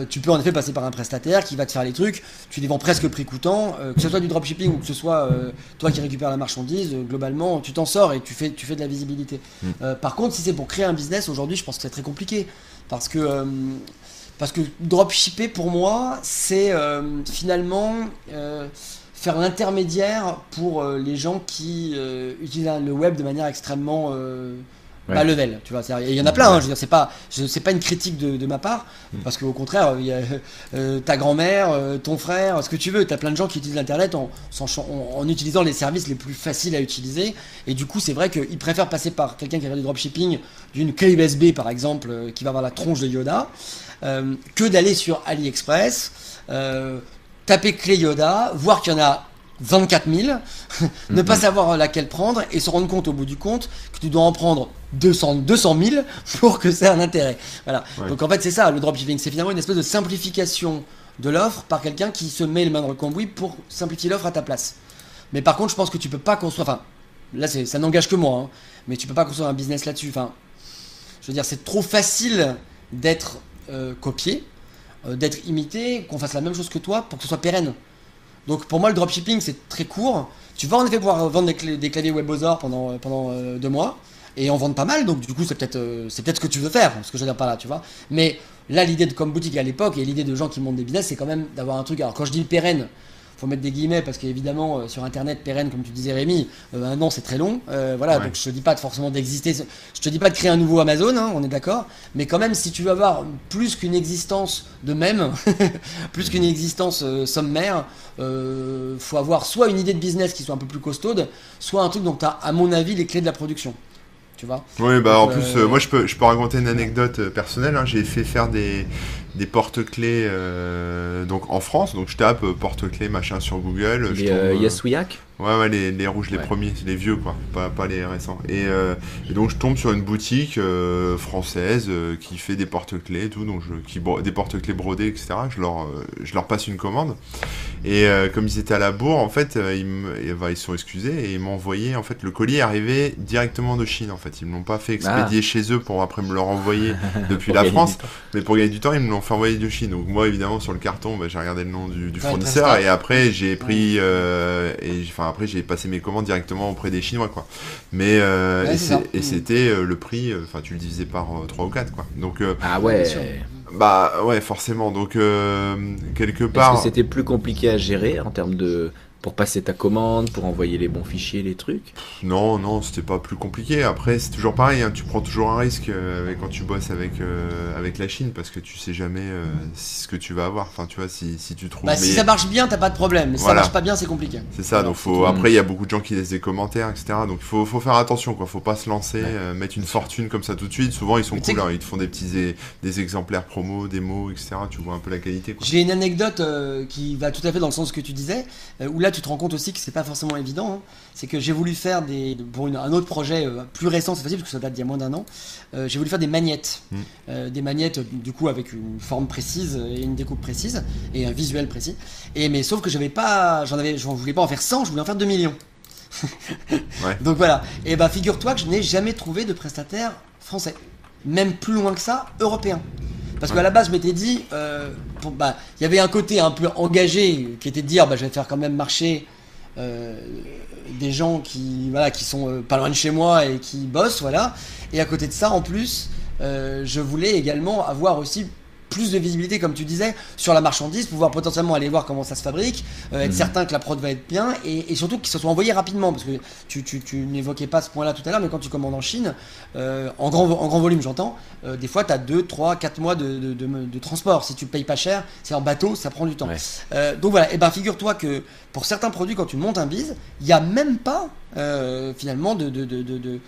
tu peux en effet passer par un prestataire qui va te faire les trucs, tu les vends presque prix coûtant, que ce soit du dropshipping ou que ce soit toi qui récupères la marchandise, globalement tu t'en sors et tu fais, tu fais de la visibilité. Mm. par contre, si c'est pour créer un business, aujourd'hui je pense que c'est très compliqué parce que parce que dropshipper, pour moi, c'est euh, finalement euh, faire l'intermédiaire pour euh, les gens qui utilisent le web de manière extrêmement bas level. Tu vois, il y en a plein. Hein, je veux dire, c'est pas, c'est pas une critique de, ma part, mm. parce qu'au contraire, il y a ta grand-mère, ton frère, ce que tu veux. Tu as plein de gens qui utilisent l'internet en, en, utilisant les services les plus faciles à utiliser. Et du coup, c'est vrai qu'ils préfèrent passer par quelqu'un qui a du dropshipping d'une clé USB, par exemple, qui va avoir la tronche de Yoda. Euh, que d'aller sur AliExpress, euh, taper clé Yoda, voir qu'il y en a 24 000, ne pas mhm. savoir laquelle prendre et se rendre compte au bout du compte que tu dois en prendre 200, 200 000 pour que ait un intérêt. Voilà. Donc en fait, c'est ça, le dropshipping. C'est finalement une espèce de simplification de l'offre par quelqu'un qui se met le main dans le cambouis pour simplifier l'offre à ta place. Mais par contre, je pense que tu peux pas construire. Enfin, là, ça n'engage que moi, hein, mais tu peux pas construire un business là-dessus. Enfin, je veux dire, c'est trop facile d'être euh, copier, euh, d'être imité, qu'on fasse la même chose que toi pour que ce soit pérenne. Donc pour moi, le dropshipping, c'est très court. Tu vas en effet pouvoir vendre des, claviers WebOzor pendant, euh, pendant deux mois et en vendre pas mal. Donc du coup, c'est peut-être peut-être ce que tu veux faire, ce que je veux pas là, tu vois. Mais là, l'idée de comme boutique à l'époque et l'idée de gens qui montent des business, c'est quand même d'avoir un truc. Alors quand je dis pérenne, faut mettre des guillemets parce qu'évidemment euh, sur internet pérenne comme tu disais Rémi euh, un an c'est très long euh, voilà donc je te dis pas forcément d'exister je te dis pas de créer un nouveau Amazon hein, on est d'accord mais quand même si tu veux avoir plus qu'une existence de même plus qu'une existence sommaire faut avoir soit une idée de business qui soit un peu plus costaude soit un truc dont tu as à mon avis les clés de la production tu vois oui bah en plus moi je peux je peux raconter une anecdote personnelle hein. j'ai fait faire des des porte-clés euh, donc en France. Donc je tape euh, porte-clés machin sur Google. Les euh, Ouais, ouais, les, les rouges, les premiers, les vieux, quoi, pas, pas les récents. Et, euh, et, donc, je tombe sur une boutique euh, française euh, qui fait des porte-clés et tout, donc je, qui, des porte-clés brodés, etc. Je leur, euh, je leur passe une commande. Et comme ils étaient à la bourre, en fait, ils, bah, ils sont excusés et ils m'ont envoyé, en fait, le colis est arrivé directement de Chine, en fait. Ils me l'ont pas fait expédier ah. chez eux pour après me le renvoyer depuis la France, mais pour gagner du temps, ils me l'ont fait envoyer de Chine. Donc, moi, évidemment, sur le carton, bah, j'ai regardé le nom du, du fournisseur et après, j'ai pris, et enfin, après j'ai passé mes commandes directement auprès des Chinois quoi. Mais euh, et c'était euh, le prix, euh, enfin tu le divisais par 3 ou 4 quoi. Donc ah ouais. Bah ouais forcément. Donc quelque part. c'était plus compliqué à gérer en termes de pour passer ta commande, pour envoyer les bons fichiers, les trucs Non, non, c'était pas plus compliqué. Après, c'est toujours pareil, hein, tu prends toujours un risque euh, quand tu bosses avec, euh, avec la Chine parce que tu sais jamais euh, ce que tu vas avoir. Enfin, tu vois, si, si tu trouves. Bah, si ça marche bien, t'as pas de problème. Si ça marche pas bien, c'est compliqué. C'est ça, donc faut. Après, il y a beaucoup de gens qui laissent des commentaires, etc. Donc il faut, faut, faire attention, quoi. Faut pas se lancer, mettre une fortune comme ça tout de suite. Souvent, ils sont cool, hein. ils te font des petits des exemplaires promo, démos, etc. Tu vois un peu la qualité. J'ai une anecdote qui va tout à fait dans le sens que tu disais, où là, tu te rends compte aussi que c'est pas forcément évident. Hein. C'est que j'ai voulu faire des pour un autre projet euh, plus récent, c'est facile parce que ça date d'il y a moins d'un an. Euh, j'ai voulu faire des magnettes, mm. euh, des magnettes du coup avec une forme précise et une découpe précise et un visuel précis. Et mais sauf que j'avais pas, j'en avais, je voulais pas en faire 100, je voulais en faire 2 millions. Donc voilà. Et bah figure-toi que je n'ai jamais trouvé de prestataire français, même plus loin que ça, européen. Parce qu'à la base, je m'étais dit, bah, il y avait un côté un peu engagé qui était de dire, bah, je vais faire quand même marcher euh, des gens qui, voilà, qui sont euh, pas loin de chez moi et qui bossent, voilà. Et à côté de ça, en plus, euh, je voulais également avoir aussi plus de visibilité, comme tu disais, sur la marchandise, pouvoir potentiellement aller voir comment ça se fabrique, euh, être mhm. certain que la prod va être bien et, surtout qu'il se soit envoyé rapidement. Parce que tu, tu, n'évoquais pas ce point-là tout à l'heure, mais quand tu commandes en Chine, euh, en, grand, en grand volume, j'entends, euh, des fois tu as 2, 3, 4 mois de, de, transport. Si tu payes pas cher, c'est en bateau, ça prend du temps. donc voilà, et ben figure-toi que pour certains produits, quand tu montes un bise, il n'y a même pas finalement de, de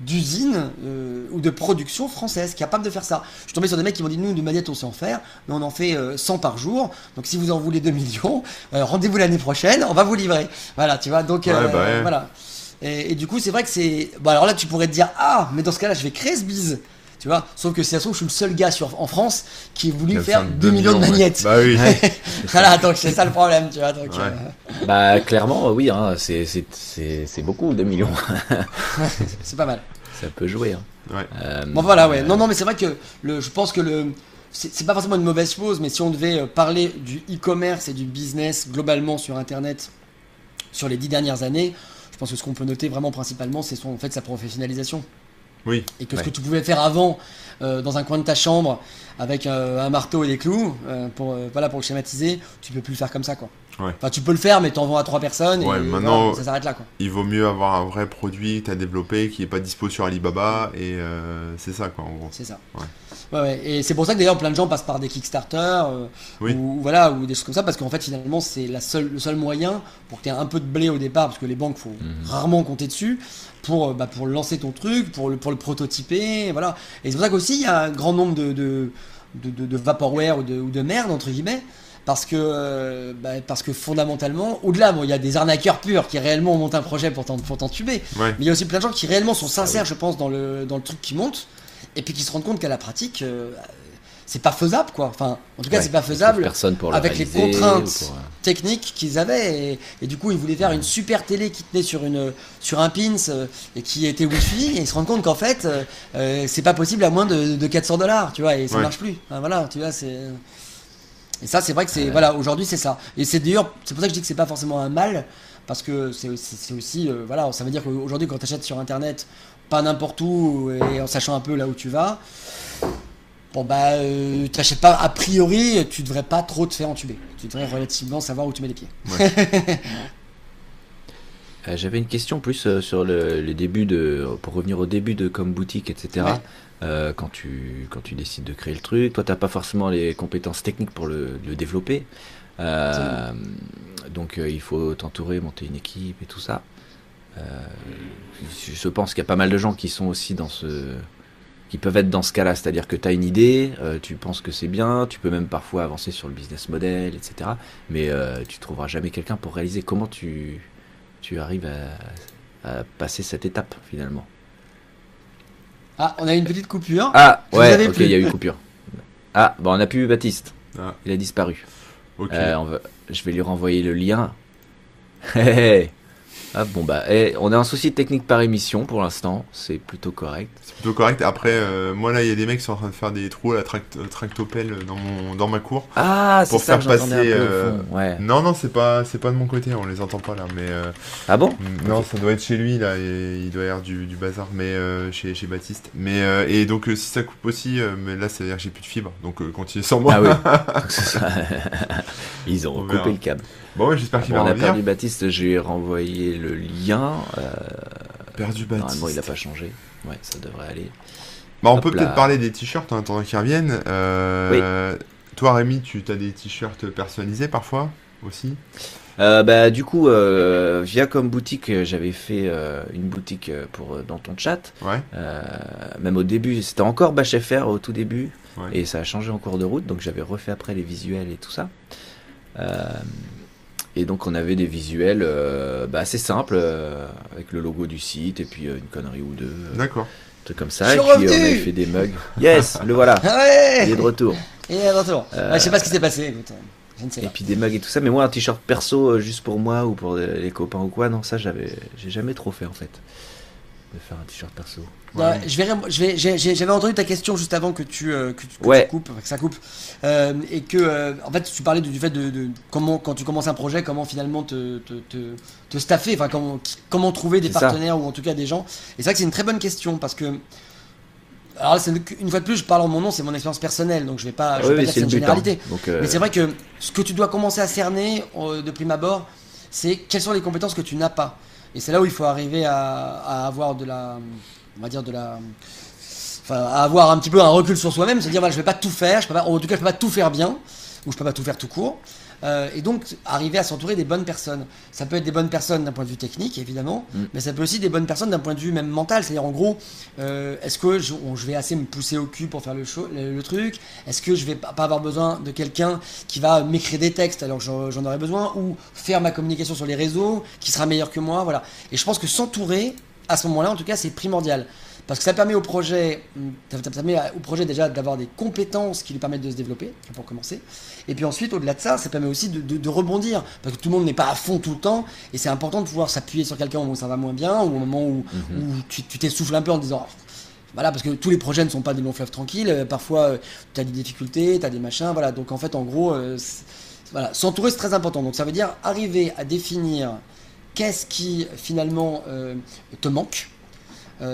d'usine euh, ou de production française capable de faire ça. Je suis tombé sur des mecs qui m'ont dit nous de manette on sait en faire, mais on en fait 100 euh, par jour. Donc si vous en voulez 2 millions, euh, rendez-vous l'année prochaine, on va vous livrer. Voilà, tu vois. Donc bah voilà. Et, du coup c'est vrai que c'est. Bon alors là tu pourrais te dire ah mais dans ce cas-là je vais créer ce bise Tu vois, sauf que c'est je suis le seul gars sur, en France qui a voulu faire fait 2 millions de ouais. magnettes. Bah oui. voilà, donc c'est ça le problème, tu vois. Donc, Ouais. euh, Bah clairement, oui, hein, c'est c'est- c'est c'est beaucoup, 2 millions. c'est pas mal. Ça peut jouer. Hein. Ouais. Euh, Bon voilà, ouais. Non, non, mais c'est vrai que le, je pense que le, c'est pas forcément une mauvaise chose, mais si on devait euh, parler du e-commerce et du business globalement sur Internet sur les dix dernières années, je pense que ce qu'on peut noter vraiment principalement, c'est son, en fait sa professionnalisation. Oui. Et que ce Ouais. que tu pouvais faire avant euh, dans un coin de ta chambre avec euh, un marteau et des clous, euh, pour, voilà, pour le schématiser, tu peux plus le faire comme ça, quoi. Ouais. Enfin, tu peux le faire, mais t'en vends à trois personnes Ouais, et maintenant- voilà, ça s'arrête là, quoi. Il vaut mieux avoir un vrai produit que tu as développé qui est pas dispo sur Alibaba et c'est ça quoi en gros. C'est ça. Ouais. Ouais, ouais. Et c'est pour ça que d'ailleurs plein de gens passent par des Kickstarter Oui. ou, ou voilà ou des choses comme ça parce qu'en fait finalement c'est la seule, le seul moyen pour que tu aies un peu de blé au départ parce que les banques faut Mhm. rarement compter dessus pour euh, bah, pour lancer ton truc pour le pour le prototyper voilà et c'est pour ça qu'aussi il y a un grand nombre de de, de, de- de vaporware ou de, ou de merde entre guillemets parce que, euh, bah, parce que fondamentalement, au-delà, bon, il y a des arnaqueurs purs qui réellement montent un projet pour t'en- pour t'entuber, Ouais. mais il y a aussi plein de gens qui réellement sont Ça, sincères, je pense, dans le, dans le truc qu'ils montent, et puis qui se rendent compte qu'à la pratique, euh, c'est pas faisable, quoi. Enfin, en tout cas, ouais, c'est pas faisable Personne pour le avec les contraintes pour, euh, techniques qu'ils avaient, et, et du coup, ils voulaient faire une super télé qui tenait sur, une, sur un pins euh, et qui était Wi-Fi, et ils se rendent compte qu'en fait, euh, c'est pas possible à moins de, de 400 dollars, tu vois, et ça Ouais. marche plus. Enfin, voilà, tu vois, c'est. Et ça, c'est vrai que c'est. Ouais. Voilà, aujourd'hui, c'est ça. Et c'est d'ailleurs, c'est pour ça que je dis que c'est pas forcément un mal, parce que c'est aussi. c'est aussi euh, voilà, ça veut dire qu'aujourd'hui, quand tu achètes sur internet, pas n'importe où, et en sachant un peu là où tu vas, bon bah, euh, t'achètes pas, a priori, tu devrais pas trop te faire entuber. Tu devrais relativement savoir où tu mets les pieds. Euh, J'avais une question plus euh, sur le, le début de, pour revenir au début de comme boutique, etc. Ouais. Euh, quand tu quand tu décides de créer le truc, toi t'as pas forcément les compétences techniques pour le, le développer, donc il faut t'entourer, monter une équipe et tout ça. Je pense qu'il y a pas mal de gens qui sont aussi dans ce qui peuvent être dans ce cas-là, c'est-à-dire que tu as une idée, euh, tu penses que c'est bien, tu peux même parfois avancer sur le business model, etc. Mais euh, tu trouveras jamais quelqu'un pour réaliser comment tu, tu arrives à, à passer cette étape finalement. Ah, on a une petite coupure. Ah Je ouais, ok, il y a eu coupure. Ah bon, on n'a plus eu Baptiste, Ah, il a disparu. ok. Euh, on va- je vais lui renvoyer le lien. Ah bon bah, eh, on a un souci technique par émission pour l'instant, c'est plutôt correct. C'est plutôt correct. Après, euh, moi là, il y a des mecs qui sont en train de faire des trous à la tract- tractopelle dans mon dans ma cour. Ah, c'est Pour faire un passer, au euh, fond, Ouais. Non, non, c'est pas c'est pas de mon côté. On les entend pas là, mais euh, Ah bon? Non, ça doit être chez lui là. Et il doit y avoir du, du bazar, mais chez chez Baptiste. Mais et donc si ça coupe aussi, mais là, ça veut dire que j'ai plus de fibre. Donc continuez sans moi. Ah oui. C'est. Ils ont On coupé verra. le câble. Bon, ouais, j'espère qu'il Bon, va on a revenir. perdu Baptiste, j'ai renvoyé le lien. euh, Perdu Baptiste. normalement, il a pas changé. Ouais, ça devrait aller. Bah, on Hop peut peut-être parler des t-shirts en attendant qu'ils reviennent. Euh, Toi, Rémi, tu as des t-shirts personnalisés parfois aussi? Euh, bah, du coup, euh, via comme boutique, j'avais fait euh, une boutique pour dans ton chat. Ouais. Même au début, c'était encore Bash FR au tout début, Ouais. et ça a changé en cours de route, donc j'avais refait après les visuels et tout ça. Et donc on avait des visuels euh, bah, assez simples, euh, avec le logo du site, et puis euh, une connerie ou deux, euh, D'accord. trucs comme ça. Je et suis puis on avait fait des mugs. Yes, le voilà, Ah ouais il est de retour. Et à retour. Euh, Ouais, je sais pas ce qui s'est passé. écoute, Je ne sais Et pas. puis des mugs et tout ça, mais moi un t-shirt perso euh, juste pour moi ou pour les copains ou quoi, non, ça j'avais, j'ai jamais trop fait en fait. De faire un t-shirt perso. Je vais, je vais, j'ai- j'ai- j'avais entendu ta question juste avant que tu, euh, que tu, que Ouais. tu coupes, que ça coupe, Euh, et que, euh, en fait, tu parlais du, du fait de, de comment, quand tu commences un projet, comment finalement te, te, te, te staffer, enfin, comment, trouver des C'est ça. partenaires ou en tout cas des gens. Et c'est vrai que c'est une très bonne question parce que, alors là, c'est une une fois de plus, je parle en mon nom, c'est mon expérience personnelle, donc je vais pas, je vais Oui, pas dire c'est une hein. généralité. Donc, Mais c'est vrai que ce que tu dois commencer à cerner de prime abord, c'est quelles sont les compétences que tu n'as pas. Et c'est là où il faut arriver à, à avoir de la, on va dire de la, enfin, à avoir un petit peu un recul sur soi-même, se dire voilà, je vais pas tout faire, je peux pas, en tout cas je peux pas tout faire bien, ou je peux pas tout faire tout court. Euh, et donc arriver à s'entourer des bonnes personnes. Ça peut être des bonnes personnes d'un point de vue technique, évidemment, Mm. mais ça peut aussi des bonnes personnes d'un point de vue même mental. C'est-à-dire en gros, euh, est-ce que je, on- je vais assez me pousser au cul pour faire le, show- le, le truc? Est-ce que je vais pas, pas avoir besoin de quelqu'un qui va m'écrire des textes alors que j'en aurais besoin? Ou faire ma communication sur les réseaux qui sera meilleur que moi? Voilà. Et je pense que s'entourer, à ce moment-là, en tout cas, c'est primordial. parce que ça permet au projet, ça permet au projet déjà d'avoir des compétences qui lui permettent de se développer, pour commencer. Et puis ensuite, au-delà de ça, ça permet aussi de, rebondir, parce que tout le monde n'est pas à fond tout le temps, et c'est important de pouvoir s'appuyer sur quelqu'un au moment où ça va moins bien, ou au moment où, mhm. tu t'essouffles un peu en disant voilà, parce que tous les projets ne sont pas des longs fleuves tranquilles. Euh, parfois, euh, tu as des difficultés, tu as des machins. Voilà, donc en fait, en gros, euh, voilà, s'entourer, c'est très important. Donc ça veut dire arriver à définir qu'est-ce qui finalement te manque mm.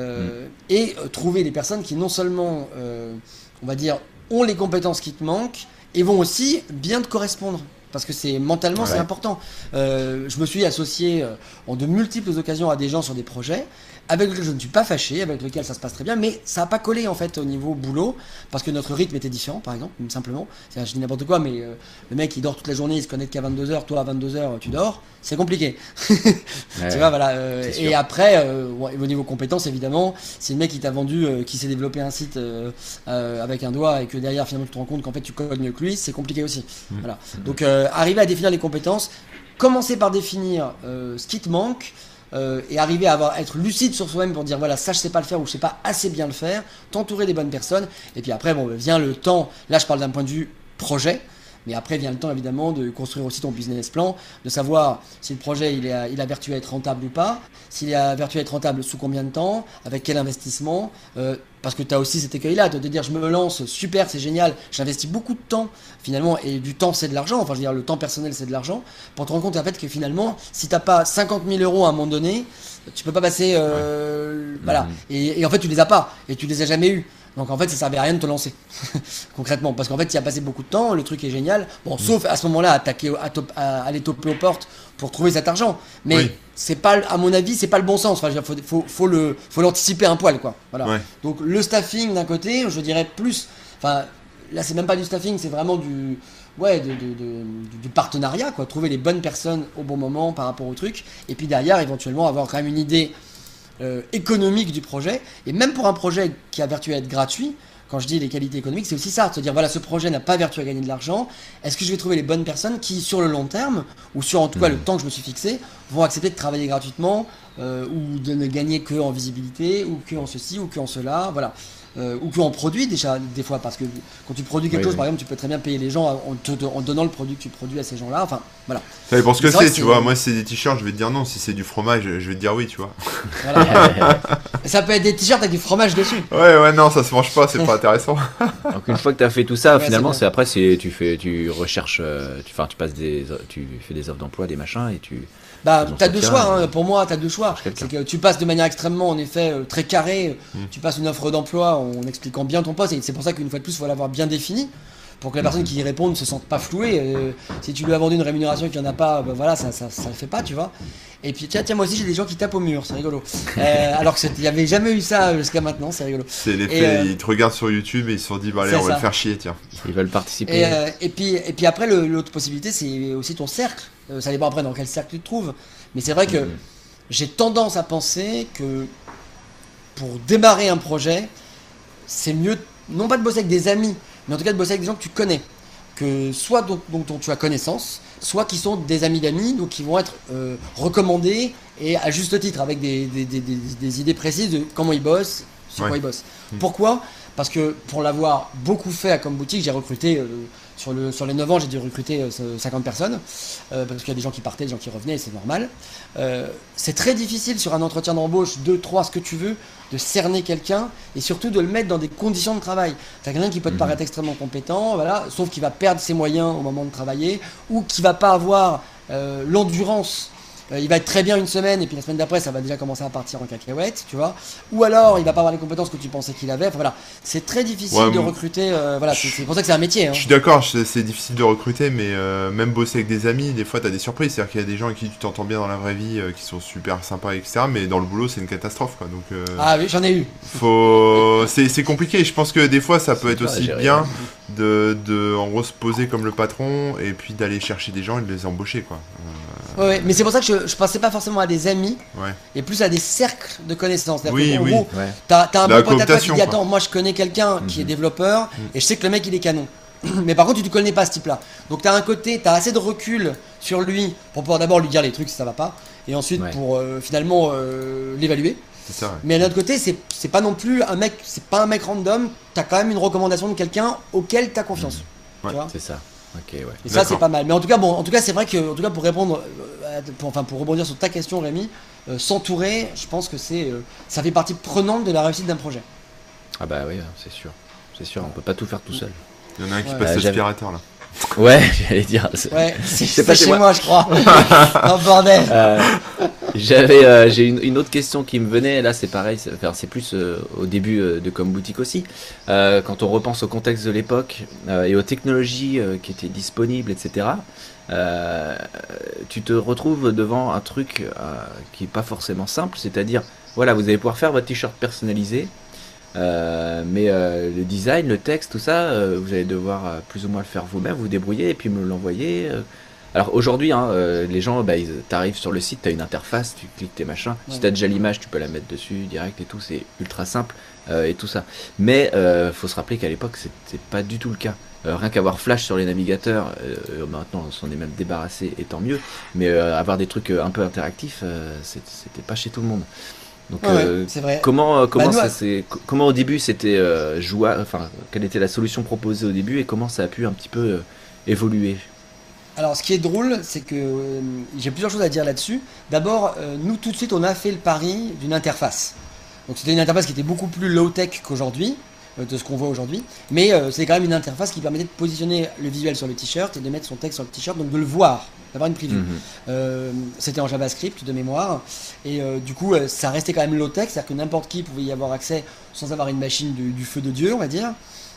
et trouver des personnes qui non seulement, on va dire, ont les compétences qui te manquent et vont aussi bien te correspondre parce que c'est mentalement c'est important. je me suis associé en de multiples occasions à des gens sur des projets avec lequel je ne suis pas fâché, avec lequel ça se passe très bien, mais ça n'a pas collé en fait au niveau boulot, parce que notre rythme était différent par exemple, simplement. Je dis n'importe quoi, mais euh, le mec il dort toute la journée, il se connecte qu'à 22h, toi à 22h tu dors, c'est compliqué. tu vois, voilà. Euh, et après, euh, au niveau compétences évidemment, c'est le mec qui t'a vendu, qui s'est développé un site avec un doigt et que derrière finalement tu te rends compte qu'en fait tu codes mieux que lui, c'est compliqué aussi. Mmh. Voilà. Mmh. Donc arriver à définir les compétences, commencer par définir ce qui te manque. Euh, et arriver à avoir, être lucide sur soi-même pour dire voilà ça je sais pas le faire ou je sais pas assez bien le faire, t'entourer des bonnes personnes. Et puis après bon vient le temps, là je parle d'un point de vue projet, mais après vient le temps évidemment de construire aussi ton business plan, de savoir si le projet il, il a vertu à être rentable ou pas, s'il a vertu à être rentable sous combien de temps, avec quel investissement, euh, parce que tu as aussi cet écueil-là, de te dire je me lance, super, c'est génial, j'investis beaucoup de temps finalement, et du temps c'est de l'argent, enfin je veux dire le temps personnel c'est de l'argent, pour te rendre compte en fait que finalement si t'as pas 50 000 euros à un moment donné, tu peux pas passer, euh, voilà, mmh. et, et, en fait tu les as pas, et tu les as jamais eu. Donc en fait, ça servait à rien de te lancer, concrètement, parce qu'en fait, tu y as passé beaucoup de temps, le truc est génial. Bon, mm. sauf à ce moment-là, attaquer, à, aller toper aux portes pour trouver cet argent. Mais c'est pas, à mon avis, c'est pas le bon sens. Enfin, faut, faut, faut le, faut l'anticiper un poil, quoi. Voilà. Donc le staffing d'un côté, je dirais plus. Enfin, là, c'est même pas du staffing, c'est vraiment du, ouais, de, du partenariat, quoi. Trouver les bonnes personnes au bon moment par rapport au truc, et puis derrière, éventuellement, avoir quand même une idée euh, économique du projet. Et même pour un projet qui a vertu à être gratuit, quand je dis les qualités économiques, c'est aussi ça, de se dire voilà, ce projet n'a pas vertu à gagner de l'argent. Est-ce que je vais trouver les bonnes personnes qui, sur le long terme, ou sur en tout cas le hmm. temps que je me suis fixé, vont accepter de travailler gratuitement, euh, ou de ne gagner que en visibilité, ou que en ceci, ou que en cela, voilà. Euh, ou en produit déjà des fois parce que quand tu produis quelque chose par exemple tu peux très bien payer les gens en, donnant le produit que tu produis à ces gens là enfin voilà. Ça dépend ce que c'est tu vois. Moi si c'est des t-shirts je vais te dire non. Si c'est du fromage je vais te dire oui tu vois. Ça peut être des t-shirts avec du fromage dessus. Ouais ouais non ça se mange pas c'est pas intéressant. Donc une fois que tu as fait tout ça finalement c'est après c'est tu fais tu recherches euh, tu passes des tu fais des offres d'emploi des machins et tu bah, t'as deux choix, hein. pour moi, t'as deux choix. C'est que tu passes de manière extrêmement, en effet, euh, très carrée, mm. tu passes une offre d'emploi en expliquant bien ton poste, et c'est pour ça qu'une fois de plus, il faut l'avoir bien défini, pour que la personne mm. qui y répond ne se sente pas flouée. Euh, si tu lui as vendu une rémunération qu'il n'y en a pas, bah, voilà, ça, ça, ça, le fait pas, tu vois. Et puis, tiens, tiens, moi aussi, j'ai des gens qui tapent au mur, c'est rigolo. Euh, alors qu'il n'y avait jamais eu ça jusqu'à maintenant, c'est rigolo. C'est l'effet, ils te regardent sur YouTube et ils se sont dit, bah allez, on va le faire chier, tiens. Ils veulent participer. Et, et puis, et puis après, l'autre possibilité, c'est aussi ton cercle. ça dépend après dans quel cercle tu te trouves. Mais c'est vrai que mhm. j'ai tendance à penser que pour démarrer un projet, c'est mieux non pas de bosser avec des amis, mais en tout cas de bosser avec des gens que tu connais, que soit dont, tu as connaissance, soit qui sont des amis d'amis, donc qui vont être euh, recommandés et à juste titre, avec des, idées précises de comment ils bossent, sur quoi ils bossent. Mhm. Pourquoi? Parce que pour l'avoir beaucoup fait à Comme Boutique, j'ai recruté euh, sur, le, sur les 9 ans, j'ai dû recruter 50 euh, personnes, euh, parce qu'il y a des gens qui partaient, des gens qui revenaient, c'est normal. Euh, c'est très difficile sur un entretien d'embauche, 2, 3, ce que tu veux, de cerner quelqu'un, et surtout de le mettre dans des conditions de travail. Tu as quelqu'un qui peut te mhm. paraître extrêmement compétent, voilà, sauf qu'il va perdre ses moyens au moment de travailler, ou qui va pas avoir l'endurance euh, il va être très bien une semaine et puis la semaine d'après ça va déjà commencer à partir en cacahuète, tu vois. Ou alors il va pas avoir les compétences que tu pensais qu'il avait. voilà, c'est très difficile de recruter. Euh, voilà, c'est pour ça que c'est un métier. Hein. Je suis d'accord, c'est difficile de recruter, mais euh, même bosser avec des amis, des fois tu as des surprises. C'est-à-dire qu'il y a des gens avec qui tu t'entends bien dans la vraie vie, qui sont super sympas, etc. Mais dans le boulot c'est une catastrophe, quoi. Donc. ah oui, j'en ai eu. Faut, c'est compliqué. Je pense que des fois ça peut être aussi bien de, de, en gros se poser comme le patron et puis d'aller chercher des gens et de les embaucher, quoi. Ouais, mais c'est pour ça que je, je pensais pas forcément à des amis, et plus à des cercles de connaissances. Oui, oui. Gros, t'as un bon pote à toi qui dit Attends, moi je connais quelqu'un qui est mhm. développeur, mhm. et je sais que le mec il est canon. mais par contre, tu ne connais pas ce type-là. Donc, tu as un côté, tu as assez de recul sur lui pour pouvoir d'abord lui dire les trucs si ça va pas, et ensuite pour euh, finalement euh, l'évaluer. Mais d'un autre côté, c'est pas non plus un mec, c'est pas un mec random. T'as quand même une recommandation de quelqu'un auquel t'as confiance. Mmh. C'est ça. Ok, ouais. Et ça, c'est pas mal. Mais en tout cas, bon, en tout cas, c'est vrai que, en tout cas, pour répondre, euh, pour, enfin, pour rebondir sur ta question, Rémi, euh, s'entourer, je pense que c'est, euh, ça fait partie prenante de la réussite d'un projet. Ah bah oui, c'est sûr, c'est sûr. On peut pas tout faire tout seul. Il y en a un qui passe l'aspirateur là. Ouais, j'allais dire. Ouais, c'est pas chez moi. je crois. non, bordel. Euh, j'avais, euh, j'ai une, autre question qui me venait. Là, c'est pareil. C'est plus euh, au début de Comme Boutique aussi. quand on repense au contexte de l'époque et aux technologies qui étaient disponibles, etc. tu te retrouves devant un truc qui est pas forcément simple. C'est-à-dire, voilà, vous allez pouvoir faire votre t-shirt personnalisé. Euh, mais euh, le design, le texte, tout ça, euh, vous allez devoir plus ou moins le faire vous-même, vous débrouiller et puis me l'envoyer. Alors aujourd'hui, hein, les gens, bah, t'arrives sur le site, t'as une interface, tu cliques tes machins. Si t'as déjà l'image, tu peux la mettre dessus direct et tout, c'est ultra simple et tout ça. Mais faut se rappeler qu'à l'époque, c'était pas du tout le cas. rien qu'avoir Flash sur les navigateurs, maintenant on s'en est même débarrassé et tant mieux. Mais avoir des trucs un peu interactifs, c'était pas chez tout le monde. Donc, euh, vrai. comment euh, comment bah, ça comment au début c'était euh, jouable, enfin quelle était la solution proposée au début et comment ça a pu un petit peu évoluer? Alors, ce qui est drôle, c'est que j'ai plusieurs choses à dire là-dessus. D'abord, nous tout de suite, on a fait le pari d'une interface. Donc, c'était une interface qui était beaucoup plus low-tech qu'aujourd'hui, de ce qu'on voit aujourd'hui. Mais c'est quand même une interface qui permettait de positionner le visuel sur le t-shirt et de mettre son texte sur le t-shirt, donc de le voir d'avoir une preview. Mhm. Euh, c'était en JavaScript de mémoire. Et euh, du coup, euh, ça restait quand même low-tech, c'est-à-dire que n'importe qui pouvait y avoir accès sans avoir une machine du, feu de Dieu, on va dire.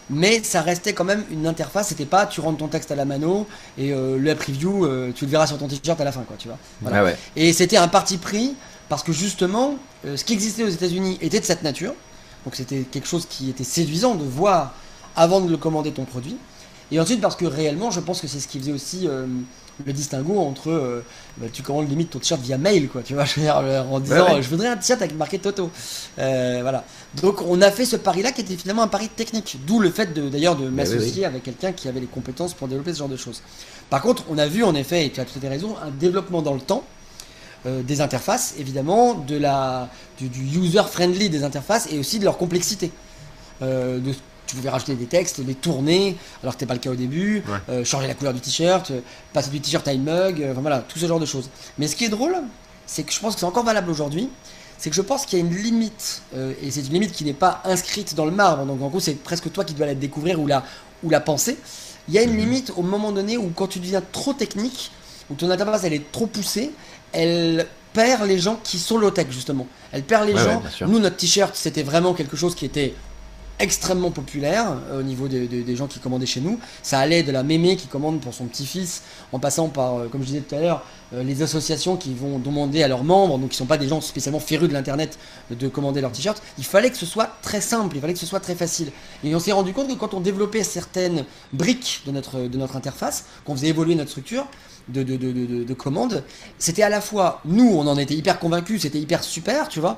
Mais ça restait quand même une interface, c'était pas tu rentres ton texte à la mano et le preview, tu le verras sur ton t-shirt à la fin, quoi, tu vois. Ah et c'était un parti pris parce que justement, ce qui existait aux États-Unis était de cette nature. Donc c'était quelque chose qui était séduisant de voir avant de le commander ton produit. Et ensuite parce que réellement, je pense que c'est ce qui faisait aussi le distinguo entre euh, bah, tu commandes limite ton t-shirt via mail quoi tu vois je veux dire, en disant je voudrais un t-shirt avec marqué Toto. Euh, voilà. Donc on a fait ce pari là qui était finalement un pari technique. D'où le fait d'ailleurs de, m'associer avec quelqu'un qui avait les compétences pour développer ce genre de choses. Par contre on a vu en effet et tu as tout à fait raison un développement dans le temps euh, des interfaces évidemment de la du, user friendly des interfaces et aussi de leur complexité de tu pouvais rajouter des textes, les tourner, alors que c'était pas le cas au début, euh, changer la couleur du t-shirt, euh, passer du t-shirt à une mug, euh, enfin voilà, tout ce genre de choses. Mais ce qui est drôle, c'est que je pense que c'est encore valable aujourd'hui, c'est que je pense qu'il y a une limite, et c'est une limite qui n'est pas inscrite dans le marbre, donc en gros c'est presque toi qui dois la découvrir ou la, ou la penser. Il y a une mhm. limite au moment donné où quand tu deviens trop technique, où ton interface elle est trop poussée, elle perd les gens qui sont low-tech justement. Elle perd les gens. Nous notre t-shirt c'était vraiment quelque chose qui était extrêmement populaire euh, au niveau des gens qui commandaient chez nous. Ça allait de la mémé qui commande pour son petit-fils, en passant par, euh, comme je disais tout à l'heure, euh, les associations qui vont demander à leurs membres, donc qui ne sont pas des gens spécialement férus de l'internet, de commander leurs t-shirts. Il fallait que ce soit très simple, il fallait que ce soit très facile. Et on s'est rendu compte que quand on développait certaines briques de notre, de notre interface, qu'on faisait évoluer notre structure, de, de, de, de commandes. C'était à la fois, nous, on en était hyper convaincus, c'était hyper super, tu vois,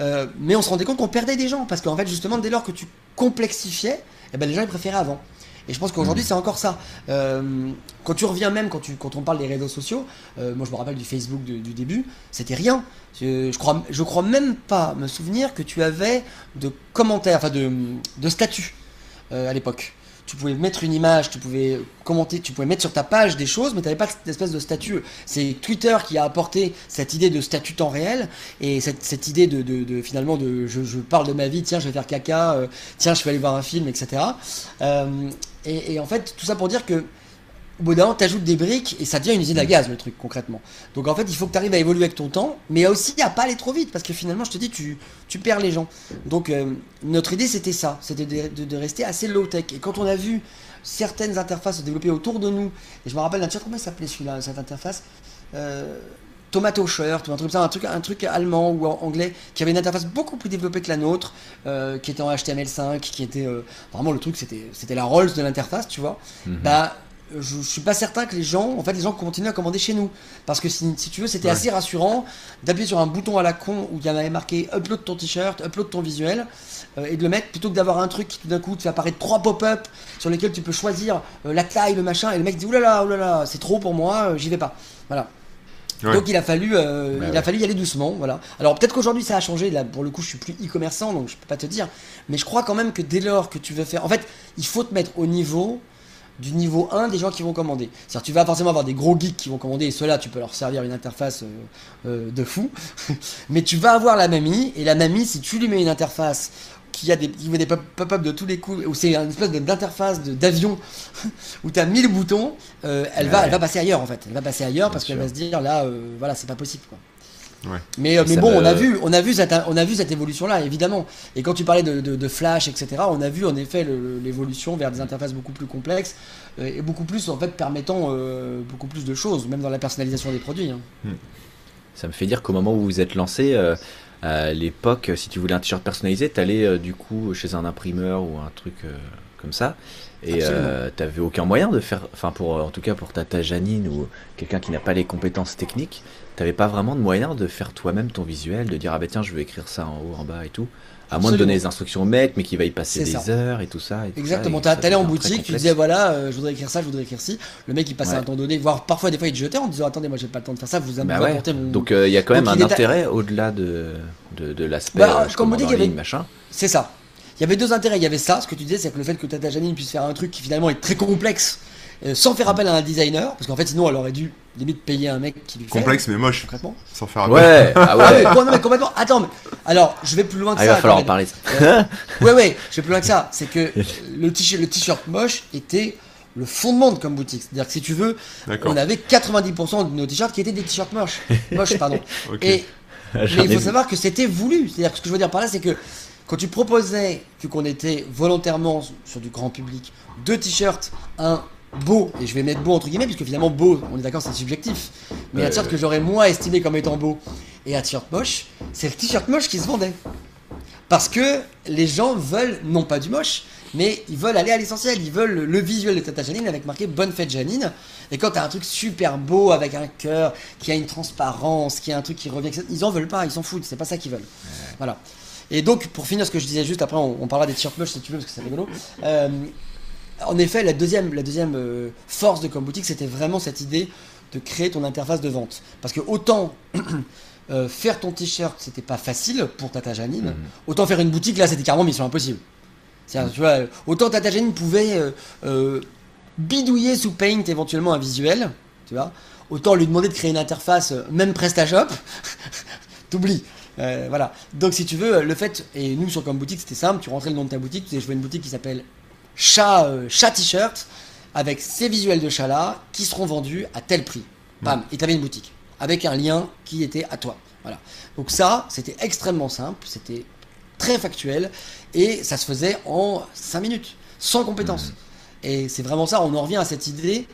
euh, mais on se rendait compte qu'on perdait des gens, parce qu'en fait, justement, dès lors que tu complexifiais, eh ben, les gens ils préféraient avant. Et je pense qu'aujourd'hui, mmh. c'est encore ça. Euh, quand tu reviens même, quand, tu, quand on parle des réseaux sociaux, euh, moi je me rappelle du Facebook du, début, c'était rien. Je, crois, je crois même pas me souvenir que tu avais de commentaires, enfin de, de statuts à l'époque tu pouvais mettre une image, tu pouvais commenter, tu pouvais mettre sur ta page des choses, mais tu n'avais pas cette espèce de statut. C'est Twitter qui a apporté cette idée de statut temps réel et cette, idée de, finalement de je, parle de ma vie, tiens je vais faire caca, euh, tiens je vais aller voir un film, etc. Euh, et, en fait tout ça pour dire que au bout d'un tu ajoutes des briques et ça devient une usine à gaz le truc concrètement. Donc en fait, il faut que tu arrives à évoluer avec ton temps, mais aussi à pas aller trop vite parce que finalement, je te dis, tu, tu perds les gens. Donc euh, notre idée, c'était ça, c'était de, rester assez low-tech. Et quand on a vu certaines interfaces se développer autour de nous, et je me rappelle d'un chat, comment s'appelait celui-là, cette interface euh, Tomato Shirt, ou un truc ça, un truc, un truc allemand ou anglais, qui avait une interface beaucoup plus développée que la nôtre, euh, qui était en HTML5, qui était vraiment le truc, c'était, c'était la Rolls de l'interface, tu vois. Mhm. Bah, je, suis pas certain que les gens, en fait, les gens continuent à commander chez nous. Parce que si, tu veux, c'était assez rassurant d'appuyer sur un bouton à la con où il y en avait marqué upload ton t-shirt, upload ton visuel, euh, et de le mettre plutôt que d'avoir un truc qui tout d'un coup te fait apparaître trois pop-up sur lesquels tu peux choisir euh, la taille, le machin, et le mec dit oulala, oulala, c'est trop pour moi, euh, j'y vais pas. Voilà. Donc il a fallu, euh, bah il a fallu y aller doucement, voilà. Alors peut-être qu'aujourd'hui ça a changé. Là, pour le coup, je suis plus e-commerçant, donc je peux pas te dire. Mais je crois quand même que dès lors que tu veux faire, en fait, il faut te mettre au niveau du niveau 1 des gens qui vont commander. C'est-à-dire tu vas forcément avoir des gros geeks qui vont commander et ceux-là tu peux leur servir une interface euh, euh, de fou. Mais tu vas avoir la mamie et la mamie si tu lui mets une interface qui a des, qui met des pop-up de tous les coups, où c'est une espèce d'interface d'avion où tu as 1000 boutons, euh, elle, va, elle va passer ailleurs en fait. Elle va passer ailleurs parce qu'elle va se dire là, voilà, c'est pas possible quoi. Mais, euh, mais bon, on, a vu, on, a vu cette, on a vu cette évolution-là, évidemment. Et quand tu parlais de, Flash, etc., on a vu en effet l'évolution vers des interfaces beaucoup plus complexes euh, et beaucoup plus, en fait, permettant euh, beaucoup plus de choses, même dans la personnalisation des produits. Hein. Hmm. Ça me fait dire qu'au moment où vous vous êtes lancé, à l'époque, si tu voulais un t-shirt personnalisé, tu allais du coup chez un imprimeur ou un truc comme ça. Et tu n'avais aucun moyen de faire, enfin pour en tout cas pour Tata Janine ou quelqu'un qui n'a pas les compétences techniques, t'avais pas vraiment de moyen de faire toi-même ton visuel, de dire ah bah tiens je veux écrire ça en haut, en bas et tout. À moins de donner les instructions au mec, mais qui va y passer des heures et tout ça. Exactement. Tu allais en boutique, tu disais voilà, euh, je voudrais écrire ça, je voudrais écrire ci. Le mec il passait un temps donné, voire parfois des fois il te jetait en disant attendez moi j'ai pas le temps de faire ça, vous bah ouais. mon... Donc euh, il y a quand même un intérêt au-delà de, de, l'aspect. Bah, euh, comme on dit, avait... machin. C'est ça. Il y avait deux intérêts. Il y avait ça, ce que tu disais, c'est que le fait que Tata Janine puisse faire un truc qui finalement est très complexe euh, sans faire appel à un designer, parce qu'en fait sinon elle aurait dû limite payer un mec qui lui fait. Complexe mais moche. Concrètement. Sans faire appel. Ouais. Ah ouais. Ah non, mais complètement. Attends, mais... alors je vais plus loin que ah, ça. Il va falloir en parler. Euh, ouais ouais, je vais plus loin que ça. C'est que le t-shirt moche était le fondement de comme boutique. C'est-à-dire que si tu veux, on avait 90% de nos t-shirts qui étaient des t-shirts moches. Moches, pardon. Et mais il faut savoir que c'était voulu. C'est-à-dire que ce que je veux dire par là, c'est que quand tu proposais, vu qu'on était volontairement sur du grand public, deux t-shirts, un beau, et je vais mettre beau entre guillemets, puisque finalement beau, on est d'accord, c'est subjectif, mais un t-shirt que j'aurais moi estimé comme étant beau, et un t-shirt moche, c'est le t-shirt moche qui se vendait. Parce que les gens veulent, non pas du moche, mais ils veulent aller à l'essentiel, ils veulent le visuel de Tata Janine avec marqué Bonne fête Janine. Et quand tu as un truc super beau avec un cœur, qui a une transparence, qui a un truc qui revient, ils en veulent pas, ils s'en foutent, c'est pas ça qu'ils veulent. Voilà. Et donc, pour finir ce que je disais juste, après on, parlera des t-shirts moches si tu veux, parce que c'est rigolo. Euh, en effet, la deuxième, la deuxième euh, force de Boutique, c'était vraiment cette idée de créer ton interface de vente. Parce que autant euh, faire ton t-shirt, c'était pas facile pour Tata Janine, mhm. autant faire une boutique, là, c'était carrément mission impossible. Tu vois, autant Tata Janine pouvait euh, bidouiller sous Paint éventuellement un visuel, tu vois, autant lui demander de créer une interface, même PrestaShop, t'oublies. voilà. Donc si tu veux, le fait, et nous sur Comme Boutique, c'était simple, tu rentrais le nom de ta boutique, tu disais je veux une boutique qui s'appelle chat, euh, chat t-shirt avec ces visuels de chat là qui seront vendus à tel prix. Bam, et tu avais une boutique avec un lien qui était à toi. Voilà. Donc ça, c'était extrêmement simple, c'était très factuel et ça se faisait en 5 minutes, sans compétences. Mmh. Et c'est vraiment ça, on en revient à cette idée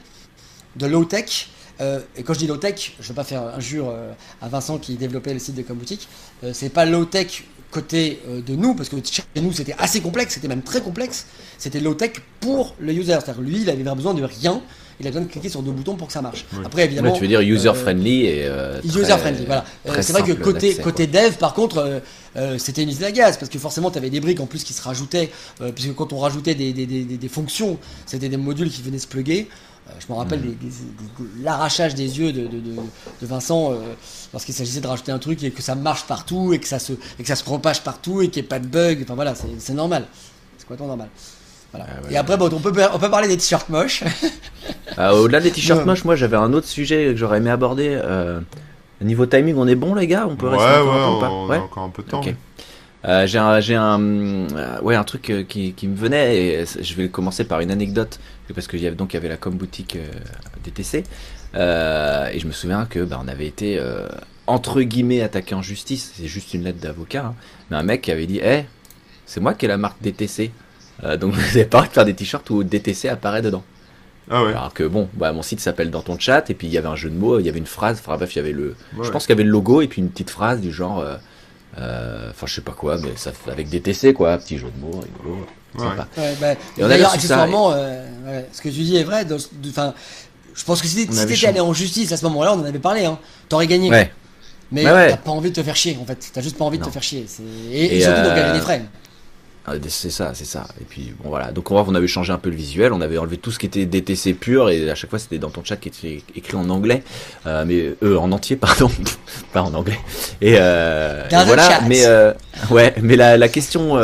de low-tech. Euh, et quand je dis low-tech, je ne vais pas faire injure euh, à Vincent qui développait le site de Comboutique. Euh, c'est pas low-tech côté euh, de nous, parce que chez nous c'était assez complexe, c'était même très complexe, c'était low-tech pour le user. C'est-à-dire lui, il avait besoin de rien, il a besoin de cliquer sur deux boutons pour que ça marche. Après, évidemment. tu veux dire user-friendly et. Euh, user-friendly, voilà. Euh, c'est vrai que côté, côté dev, par contre, c'était une usine à gaz, parce que forcément, tu avais des briques en plus qui se rajoutaient, puisque quand on rajoutait des, des, des, des fonctions, c'était des modules qui venaient se plugger. Je me rappelle l'arrachage des yeux de, de, de Vincent lorsqu'il s'agissait de rajouter un truc et que ça marche partout et que ça se, et que ça se propage partout et qu'il n'y ait pas de bug. Enfin voilà, c'est normal. C'est quoi ton normal voilà. Ah et après, bon, on, peut, on peut parler des t-shirts moches. Ah, au-delà des t-shirts moches, moi j'avais un autre sujet que j'aurais aimé aborder. Euh, niveau timing, on est bon les gars? On peut rester encore un peu on, a encore un peu de temps. Euh, j'ai un, j'ai un, euh, ouais, un truc euh, qui, qui, me venait et je vais commencer par une anecdote parce qu'il y avait donc il y avait la com boutique DTC et je me souviens que bah, on avait été entre guillemets attaqué en justice. C'est juste une lettre d'avocat. Hein. Mais un mec qui avait dit, hé, eh, c'est moi qui ai la marque DTC. Donc vous n'avez pas de faire des t-shirts où DTC apparaît dedans. Ah ouais. Alors que bon, bah, mon site s'appelle dans ton chat et puis il y avait un jeu de mots, il y avait une phrase. Enfin bref, il y avait le, je pense qu'il y avait le logo et puis une petite phrase du genre. Enfin, je sais pas quoi, mais ça avec DTC quoi, petit jeu de mots, rigolo. Ouais. Bah, D'ailleurs, accessoirement, ce que tu dis est vrai. Enfin, je pense que si t'étais allé en justice à ce moment-là, on en avait parlé, hein, t'aurais gagné. Ouais. Mais t'as pas envie de te faire chier, en fait. T'as juste pas envie de te faire chier. Et, surtout euh... d'engager des frais. Ah, c'est ça, c'est ça. Et puis bon voilà. Donc on avait changé un peu le visuel, on avait enlevé tout ce qui était DTC pur et à chaque fois c'était dans ton chat qui était écrit en anglais, euh, mais euh, en entier pardon, pas en anglais. Et, euh, voilà. Mais euh, ouais, mais la, la question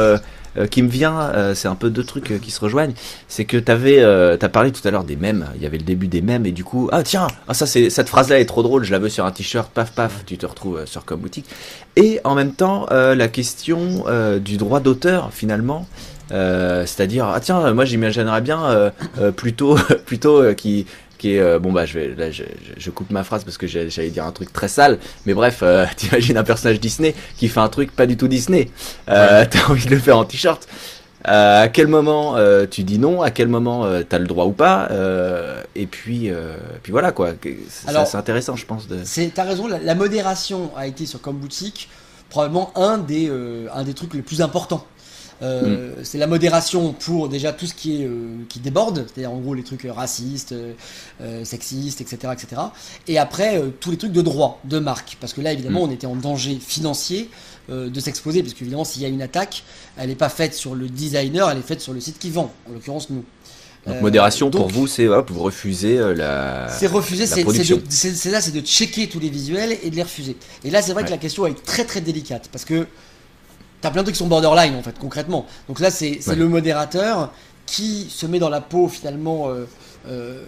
euh, qui me vient, euh, c'est un peu deux trucs euh, qui se rejoignent. C'est que t'avais, t'as parlé tout à l'heure des mèmes. Il y avait le début des mèmes et du coup, ah tiens, ah ça c'est cette phrase-là est trop drôle. Je la veux sur un t-shirt, paf paf, tu te retrouves sur comme boutique. Et en même temps, la question du droit d'auteur finalement. c'est-à-dire ah tiens moi j'imaginerais bien plutôt plutôt qui qui est euh, bon bah je vais là je, je, coupe ma phrase parce que j'allais dire un truc très sale mais bref euh, t'imagines un personnage Disney qui fait un truc pas du tout Disney. Euh, t'as envie de le faire en t-shirt. À quel moment tu dis non? À quel moment t'as le droit ou pas? Et puis puis voilà quoi. C'est intéressant je pense de t'as raison la, la, modération a été sur comme boutique probablement un des un des trucs les plus importants euh, mm. C'est la modération pour déjà tout ce qui est euh, qui déborde, c'est-à-dire en gros les trucs racistes, euh, sexistes, etc., etc. Et après tous les trucs de droit, de marque, parce que là évidemment mm. on était en danger financier de s'exposer, parce qu'évidemment s'il y a une attaque, elle n'est pas faite sur le designer, elle est faite sur le site qui vend, en l'occurrence nous. Donc modération pour vous, c'est hop, vous refusez la. C'est refuser, c'est là, c'est de checker tous les visuels et de les refuser. Et là, c'est vrai que la question est très très délicate parce que T'as plein de trucs qui sont borderline en fait, concrètement. Donc là, c'est le modérateur qui se met dans la peau finalement euh, euh,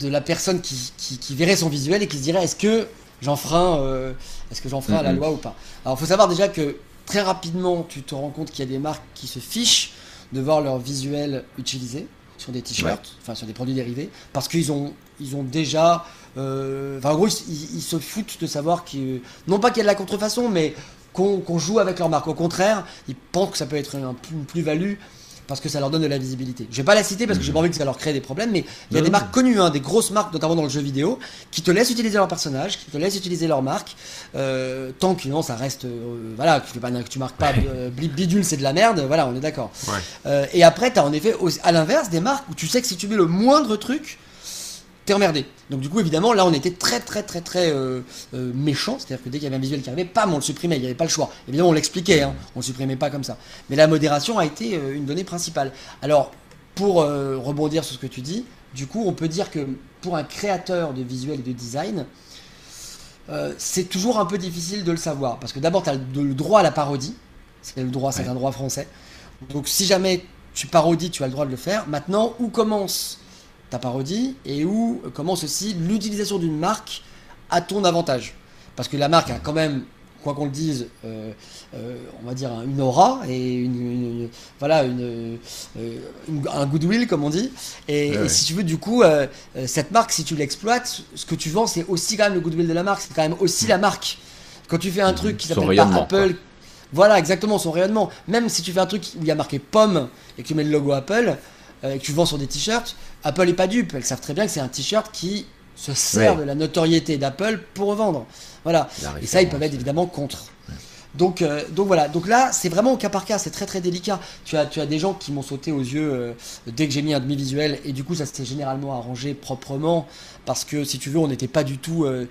de la personne qui, qui, verrait son visuel et qui se dirait est-ce que j'enfreins euh, est-ce que j'enfreins la loi ou pas? Alors il faut savoir déjà que très rapidement tu te rends compte qu'il y a des marques qui se fichent de voir leur visuel utilisé sur des t-shirts, enfin sur des produits dérivés, parce qu'ils ont, ils ont déjà, enfin en gros ils, ils, se foutent de savoir que non pas qu'il y a de la contrefaçon, mais qu'on joue avec leur marque. Au contraire, ils pensent que ça peut être une plus-value parce que ça leur donne de la visibilité. Je vais pas la citer parce que j'ai pas envie que ça leur crée des problèmes, mais il y a des marques connues, hein, des grosses marques, notamment dans le jeu vidéo, qui te laissent utiliser leur personnage, qui te laissent utiliser leur marque, euh, tant que non, ça reste, euh, voilà, que tu, tu marques pas euh, bidule, c'est de la merde, voilà, on est d'accord. et après, tu as en effet, à l'inverse, des marques où tu sais que si tu mets le moindre truc, t'es emmerdé. Donc du coup, évidemment, là, on était très très très très euh, euh, méchant, c'est-à-dire que dès qu'il y avait un visuel qui arrivait, pam, on le supprimait, il n'y avait pas le choix. Évidemment, on l'expliquait, hein, on le supprimait pas comme ça. Mais la modération a été euh, une donnée principale. Alors, pour rebondir sur ce que tu dis, du coup, on peut dire que pour un créateur de visuel et de design, c'est toujours un peu difficile de le savoir, parce que d'abord, tu as le droit à la parodie, c'est le droit, c'est un droit français. Donc si jamais tu parodies, tu as le droit de le faire. Maintenant, où commence ta parodie et où commence aussi l'utilisation d'une marque à ton avantage. Parce que la marque a quand même, quoi qu'on le dise, euh, euh, on va dire une aura et une, voilà une, euh, un goodwill comme on dit. Et, si tu veux, du coup, cette marque, si tu l'exploites, ce que tu vends, c'est aussi quand même le goodwill de la marque. C'est quand même aussi la marque. Quand tu fais un truc qui s'appelle pas Apple. Voilà, exactement, son rayonnement. Même si tu fais un truc où il y a marqué pomme et que tu mets le logo Apple, et que tu vends sur des t-shirts, Apple est pas dupe, elles savent très bien que c'est un t-shirt qui se sert de la notoriété d'Apple pour vendre. Voilà. Et ça, ils peuvent être évidemment contre. Donc, euh, donc voilà. Donc là, c'est vraiment au cas par cas. C'est très très délicat. Tu as, tu as des gens qui m'ont sauté aux yeux euh, dès que j'ai mis un demi-visuel, et du coup, ça s'est généralement arrangé proprement parce que si tu veux, on n'était pas du tout. Euh,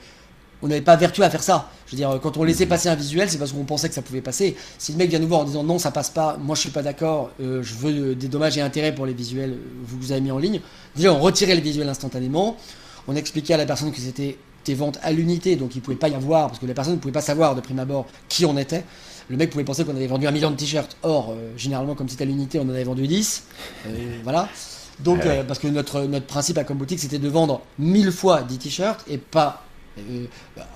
on n'avait pas vertu à faire ça. Je veux dire, quand on laissait passer un visuel, c'est parce qu'on pensait que ça pouvait passer. Si le mec vient nous voir en disant non, ça passe pas, moi je suis pas d'accord, euh, je veux des dommages et intérêts pour les visuels que euh, vous, vous avez mis en ligne, déjà on retirait les visuels instantanément, on expliquait à la personne que c'était des ventes à l'unité, donc il pouvait pas y avoir, parce que la personne ne pouvait pas savoir de prime abord qui on était. Le mec pouvait penser qu'on avait vendu un million de t-shirts. Or, euh, généralement, comme c'était à l'unité, on en avait vendu 10. voilà. Donc, ah parce que notre, notre principe à Boutique, c'était de vendre 1000 fois 10 t-shirts et pas euh,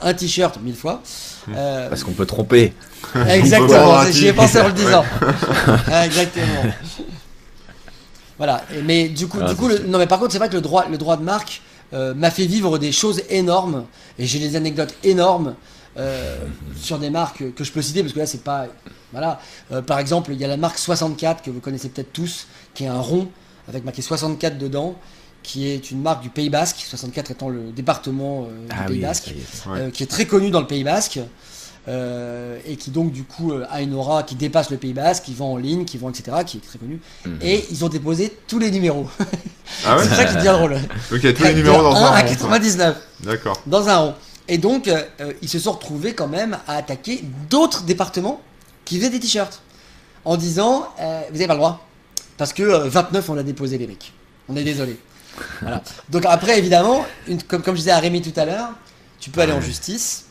un t-shirt mille fois. Hmm. Euh, Parce qu'on peut tromper. Exactement, j'y ai pensé en le disant. Exactement. Voilà, mais du coup, ah, du coup non mais par contre c'est vrai que le droit, le droit de marque euh, m'a fait vivre des choses énormes et j'ai des anecdotes énormes sur des marques que je peux citer parce que là c'est pas voilà par exemple il y a la marque 64 que vous connaissez peut-être tous qui est un rond avec marqué 64 dedans qui est une marque du Pays Basque, 64 étant le département euh, du ah Pays Basque, euh, qui est très connu dans le Pays Basque. Euh, et qui donc du coup a une aura qui dépasse le Pays Basque, qui vend en ligne, qui vend etc., qui est très connu. Mhm. Et ils ont déposé tous les numéros. Ah c'est ça qui devient drôle. Ok, tous les numéros dans un, rond. à 99. D'accord. Dans un rond. Et donc ils se sont retrouvés quand même à attaquer d'autres départements qui faisaient des t-shirts. en disant Vous avez pas le droit. Parce que 29, on l'a déposé, les mecs. On est désolé. Voilà. Donc après, évidemment, une, comme, comme je disais à Rémi tout à l'heure, tu peux aller en justice.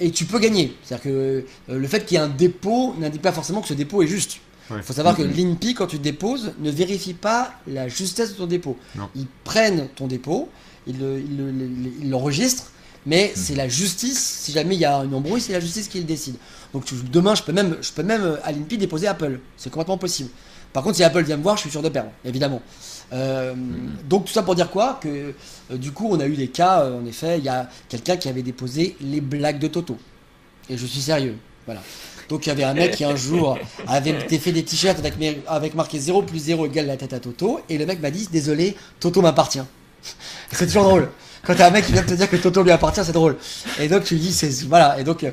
et tu peux gagner. C'est-à-dire que le fait qu'il y ait un dépôt n'indique pas forcément que ce dépôt est juste. Il faut savoir que l'INPI, quand tu déposes, ne vérifie pas la justesse de ton dépôt. Ils prennent ton dépôt, ils l'enregistrent, mais mhm. c'est la justice, si jamais il y a un embrouille, c'est la justice qui le décide. Donc demain, je peux même, je peux même euh, à l'INPI déposer Apple. C'est complètement possible. Par contre, si Apple vient me voir, je suis sûr de perdre, évidemment. Euh. Donc tout ça pour dire quoi Que euh, du coup, on a eu des cas, en effet, il y a quelqu'un qui avait déposé les blagues de Toto. Et je suis sérieux. Voilà. Donc il y avait un mec qui un jour avait fait des t-shirts avec, avec marqué 0 plus 0 égale la tête à Toto. Et le mec m'a dit Désolé, Toto m'appartient. c'est toujours drôle. Quand t'as un mec qui vient te dire que Toto lui appartient, c'est drôle. Et donc tu lui dis c'est Voilà. Et donc euh,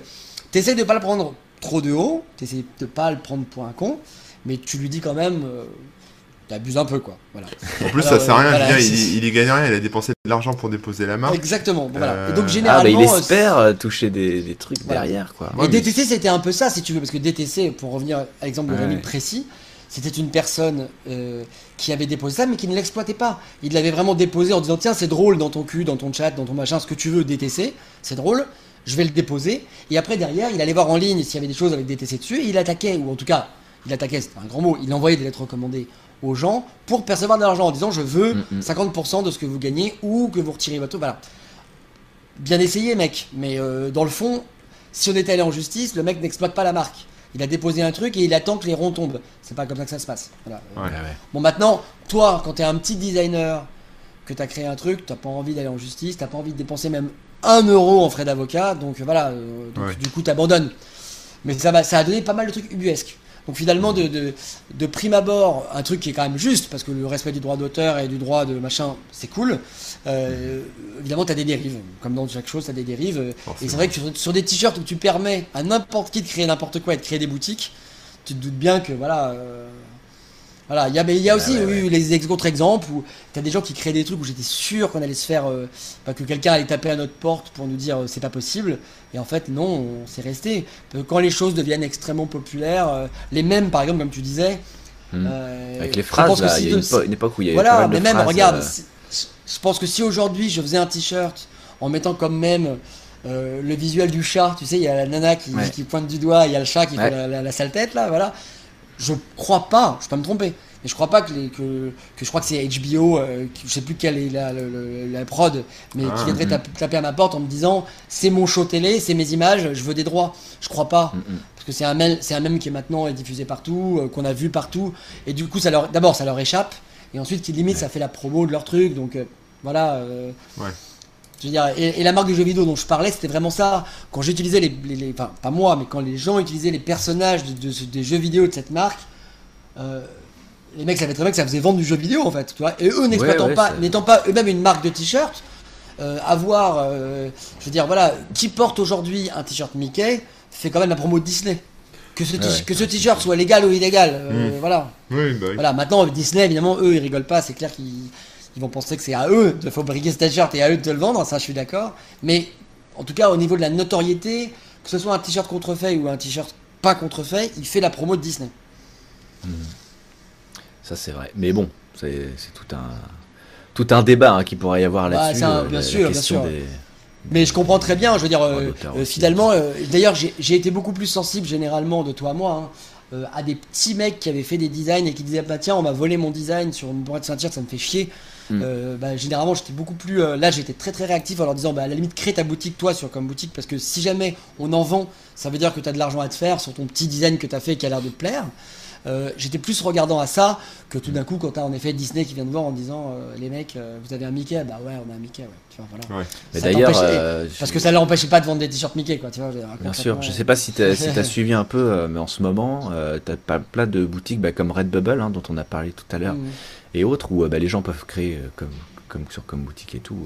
t'essayes de pas le prendre trop de haut, t'essayes de pas le prendre pour un con, mais tu lui dis quand même. Euh, abuse un peu quoi. Voilà. En plus, ça sert à rien. il, il, y gagne rien. Il a dépensé de l'argent pour déposer la main. Exactement. voilà. Et donc généralement, ah, bah, il espère euh, toucher des, des trucs derrière quoi. Et DTC c'était un peu ça si tu veux parce que DTC pour revenir à l'exemple de Rémi précis. C'était une personne euh, qui avait déposé ça, mais qui ne l'exploitait pas. Il l'avait vraiment déposé en disant Tiens, c'est drôle dans ton cul, dans ton chat, dans ton machin, ce que tu veux, DTC, c'est drôle, je vais le déposer. Et après, derrière, il allait voir en ligne s'il y avait des choses avec DTC dessus, et il attaquait, ou en tout cas, il attaquait, c'est un grand mot, il envoyait des lettres recommandées aux gens pour percevoir de l'argent en disant je veux 50% mm, mm. de ce que vous gagnez ou que vous retirez votre. Voilà. Bien essayé, mec, mais euh, dans le fond, si on était allé en justice, le mec n'exploite pas la marque. Il a déposé un truc et il attend que les ronds tombent. C'est pas comme ça que ça se passe. Bon, maintenant, toi, quand t'es un petit designer, que t'as créé un truc, t'as pas envie d'aller en justice, t'as pas envie de dépenser même un euro en frais d'avocat, donc voilà, euh, du coup t'abandonnes. Mais ça, va, ça a donné pas mal de trucs ubuesques. Donc finalement, de, de, prime abord, un truc qui est quand même juste, parce que le respect du droit d'auteur et du droit de machin, c'est cool. Euh, évidemment, tu as des dérives. Comme dans chaque chose, tu as des dérives. Et c'est vrai que sur, des t-shirts où tu permets à n'importe qui de créer n'importe quoi et de créer des boutiques, tu te doutes bien que voilà. Euh, voilà, il y a, mais il y a aussi eu les autres exemples où tu as des gens qui créent des trucs où j'étais sûr qu'on allait se faire, euh, que quelqu'un allait taper à notre porte pour nous dire c'est pas possible. Et en fait, non, on s'est resté. Quand les choses deviennent extrêmement populaires, euh, les mêmes, par exemple, comme tu disais. Hmm. Euh, Avec les phrases, il y a une, époque où il y avait Voilà, mais même, regarde, euh, je pense que si aujourd'hui je faisais un t-shirt en mettant comme même le visuel du chat, tu sais, il y a la nana qui, pointe du doigt, il y a le chat qui fait la, la, sale tête, là, voilà. Je crois pas, je peux me tromper, et je crois pas que, que, que je crois que c'est HBO, euh, je sais plus quelle est la, la, prod, mais qui ah, viendrait mm. taper à ma porte en me disant c'est mon show télé, c'est mes images, je veux des droits. Je crois pas. Mm, mm. Parce que c'est un, même, c'est un même qui est maintenant diffusé partout, euh, qu'on a vu partout. Et du coup, ça leur, d'abord, ça leur échappe. Et ensuite, qui limite, ça fait la promo de leur truc. Donc euh, voilà. ouais. Je veux dire, et, la marque de jeux vidéo dont je parlais, c'était vraiment ça. Quand j'utilisais les, les, Enfin, pas moi, mais quand les gens utilisaient les personnages de, des jeux vidéo de cette marque, les mecs savaient très bien que ça faisait vendre du jeu vidéo en fait, tu vois. Et eux n'exploitant pas, n'étant pas eux-mêmes une marque de t-shirt, euh, avoir, euh, je veux dire, voilà, qui porte aujourd'hui un t-shirt Mickey fait quand même la promo de Disney. Que ce, t-shirt soit légal ou illégal, euh, mm. voilà. Bah oui, Voilà, maintenant Disney évidemment, eux ils rigolent pas, c'est clair qu'ils vont penser que c'est à eux de fabriquer ce t-shirt et à eux de le vendre, ça je suis d'accord. Mais en tout cas, au niveau de la notoriété, que ce soit un t-shirt contrefait ou un t-shirt pas contrefait, il fait la promo de Disney. Mm. Ça, c'est vrai. Mais bon, c'est tout un, tout un débat hein, qui pourrait y avoir bah, là-dessus. Euh, bien, sûr, bien sûr, Mais je comprends très bien, je veux dire, euh, euh, finalement, d'ailleurs, j'ai été beaucoup plus sensible généralement de toi à moi. Hein, à des petits mecs qui avaient fait des designs et qui disaient bah tiens on m'a volé mon design sur une boîte de ceinture ça me fait chier hmm. bah, généralement j'étais beaucoup plus là j'étais très très réactif en leur disant bah à la limite crée ta boutique toi sur comme boutique parce que si jamais on en vend ça veut dire que tu as de l'argent à te faire sur ton petit design que tu as fait et qui a l'air de te plaire. Euh, j'étais plus regardant à ça que tout d'un coup quand t'as en effet Disney qui vient de voir en disant euh, les mecs euh, vous avez un Mickey bah ouais on a un Mickey ouais. Tu vois voilà. Mais d'ailleurs parce que ça l'empêchait pas de vendre des t-shirts Mickey quoi tu vois bien sûr. Je sais pas si t'as si as suivi un peu mais en ce moment t'as pas plein de boutiques bah, comme Redbubble hein, dont on a parlé tout à l'heure. Mm. Et autres où bah, les gens peuvent créer comme comme sur comme boutique et tout,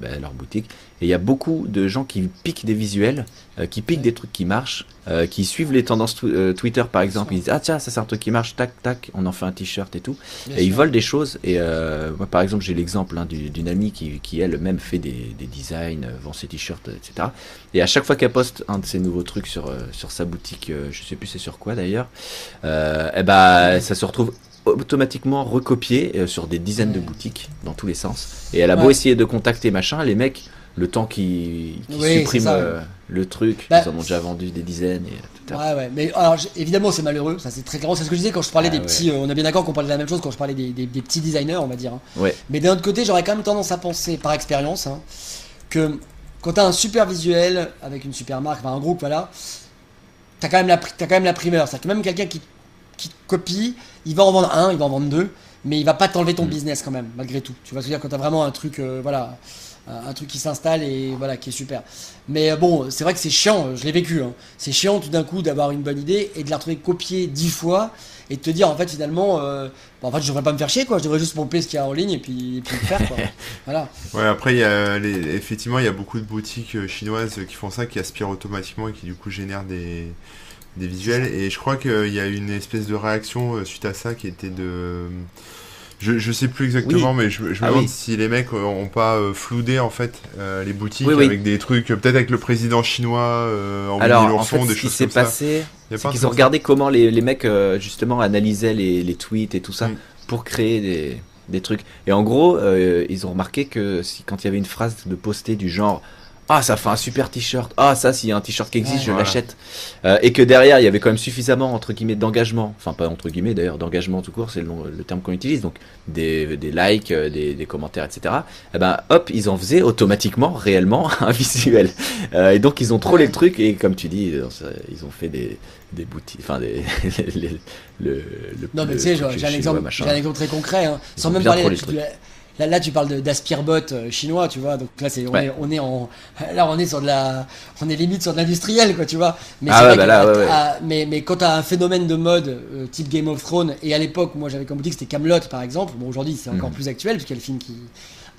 bah, leur boutique. Et il y a beaucoup de gens qui piquent des visuels, qui piquent des trucs qui marchent, qui suivent les tendances Twitter par exemple. Ils disent ah tiens ça c'est un truc qui marche, tac tac, on en fait un t-shirt et tout. et ils volent des choses. Et moi par exemple j'ai l'exemple hein, d'une amie qui, qui elle même fait des, des designs, vend ses t-shirts, etc. Et à chaque fois qu'elle poste un de ses nouveaux trucs sur sur sa boutique, je sais plus c'est sur quoi d'ailleurs, et eh ben ça se retrouve automatiquement recopié euh, sur des dizaines de boutiques dans tous les sens. Et elle a beau essayer de contacter machin, les mecs, le temps qui, supprime euh, le truc, bah, ils en ont déjà vendu des dizaines. Et, ouais, ouais, mais alors évidemment c'est malheureux, ça c'est très clair. C'est ce que je disais quand je parlais des petits. Euh, on est bien d'accord qu'on parlait de la même chose quand je parlais des, des, petits designers, on va dire. Hein. Ouais. Mais d'un autre côté, j'aurais quand même tendance à penser, par expérience, hein, que quand tu as un super visuel avec une super marque, un groupe, voilà, tu as, quand même la, as quand même la primeur. C'est-à-dire que même quelqu'un qui qui copie, il va en vendre un, il va en vendre deux, mais il va pas t'enlever ton mm. business quand même, malgré tout. Tu vas se dire quand tu as vraiment un truc, euh, voilà, un truc qui s'installe et voilà, qui est super. Mais euh, bon, c'est vrai que c'est chiant, je l'ai vécu. Hein. C'est chiant tout d'un coup d'avoir une bonne idée et de la retrouver copiée dix fois et de te dire en fait finalement, euh, en fait je devrais pas me faire chier quoi, je devrais juste pomper ce qu'il y a en ligne et puis, le faire quoi. voilà. Ouais, après il y a effectivement il y a beaucoup de boutiques chinoises qui font ça, qui aspirent automatiquement et qui du coup génèrent des des visuels. Et je crois qu'il y a une espèce de réaction euh, suite à ça qui était de. Je, je sais plus exactement, mais je, me ah demande si les mecs euh, ont pas euh, floudé en fait les boutiques avec des trucs, peut-être avec le président chinois en Alors, en fait, des ce qui s'est passé, c'est qu'ils ont regardé comment les, les mecs justement analysaient les, les, tweets et tout ça mm. pour créer des, des, trucs. Et en gros, ils ont remarqué que si, quand il y avait une phrase de poster du genre ah ça fait un super t-shirt, ah ça s'il y a un t-shirt qui existe je l'achète, euh, et que derrière il y avait quand même suffisamment entre guillemets d'engagement, enfin pas entre guillemets d'ailleurs d'engagement tout court c'est le, le, terme qu'on utilise, donc des, des likes, euh, des, des, commentaires etc. Et eh ben hop ils en faisaient automatiquement réellement un visuel, euh, et donc ils ont trollé le truc. Et comme tu dis ils ont fait des des boutiques, enfin des le, le, non mais tu sais j'ai un exemple, j'ai un exemple très concret, hein, sans même parler Là, là tu parles d'Aspirbot euh, chinois, tu vois. Donc là, c'est, on, est, on, est, en, là, on est sur de la, on est limite sur de l'industriel, quoi, tu vois. Mais ah ouais, bah là, mais, mais quand t'as un phénomène de mode euh, type Game of Thrones, et à l'époque, moi, j'avais comme boutique, c'était Camelot, par exemple. Bon, aujourd'hui, c'est encore hmm. plus actuel puisqu'il y a le film qui,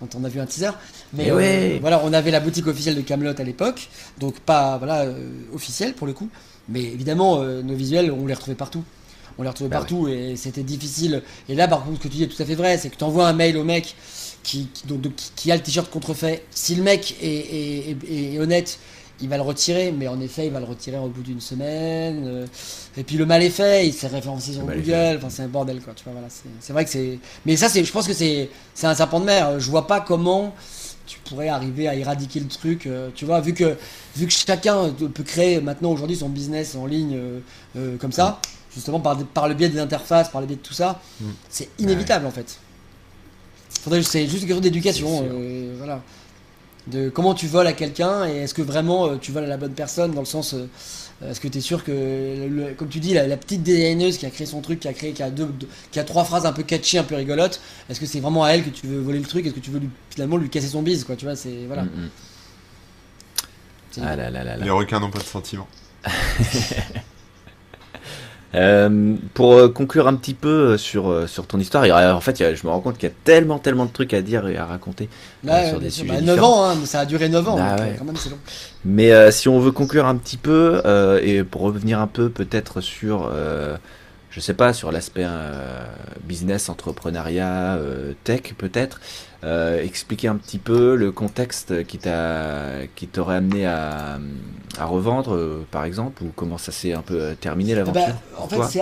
dont on a vu un teaser. Mais eh euh, voilà, on avait la boutique officielle de Camelot à l'époque, donc pas voilà officielle pour le coup. Mais évidemment, nos visuels, on les retrouvait partout on les retrouvait bah partout et c'était difficile. Et là, par contre, ce que tu dis est tout à fait vrai, c'est que tu envoies un mail au mec qui, qui, a le t-shirt contrefait. Si le mec est, honnête, il va le retirer, mais en effet, il va le retirer au bout d'une semaine. Euh, et puis le mal est fait, il s'est référencé sur Google. Enfin, c'est un bordel, quoi. Tu vois, voilà, c'est vrai que c'est. Mais ça, c'est, je pense que c'est, c'est un serpent de mer. Je vois pas comment tu pourrais arriver à éradiquer le truc. Euh, tu vois, vu que, vu que chacun peut créer maintenant aujourd'hui son business en ligne euh, comme ça justement par, par le biais des interfaces, par le biais de tout ça, mm. c'est inévitable en fait. C'est juste une question d'éducation, euh, voilà. De comment tu voles à quelqu'un et est-ce que vraiment euh, tu voles à la bonne personne dans le sens. Euh, est-ce que tu es sûr que, comme tu dis, la, petite designeuse qui a créé son truc, qui a créé, qui a, deux, qui a trois phrases un peu catchy, un peu rigolotes, est-ce que c'est vraiment à elle que tu veux voler le truc Est-ce que tu veux finalement lui casser son bise, quoi Tu vois, c'est voilà. Mm, mm. Ah là là là Les requins n'ont pas de sentiments. Euh, pour euh, conclure un petit peu euh, sur, sur ton histoire, en fait, je me rends compte qu'il y a tellement, tellement de trucs à dire et à raconter sur des sujets 9 bah, ans, hein, ça a duré 9 ans, bah quand même c'est long. Mais si on veut conclure un petit peu, et pour revenir un peu peut-être sur, je sais pas, sur l'aspect business, entrepreneuriat, tech peut-être, euh, expliquer un petit peu le contexte qui t'a qui t'aurait amené à, à revendre euh, par exemple ou comment ça s'est un peu euh, terminé bah, l'aventure en fait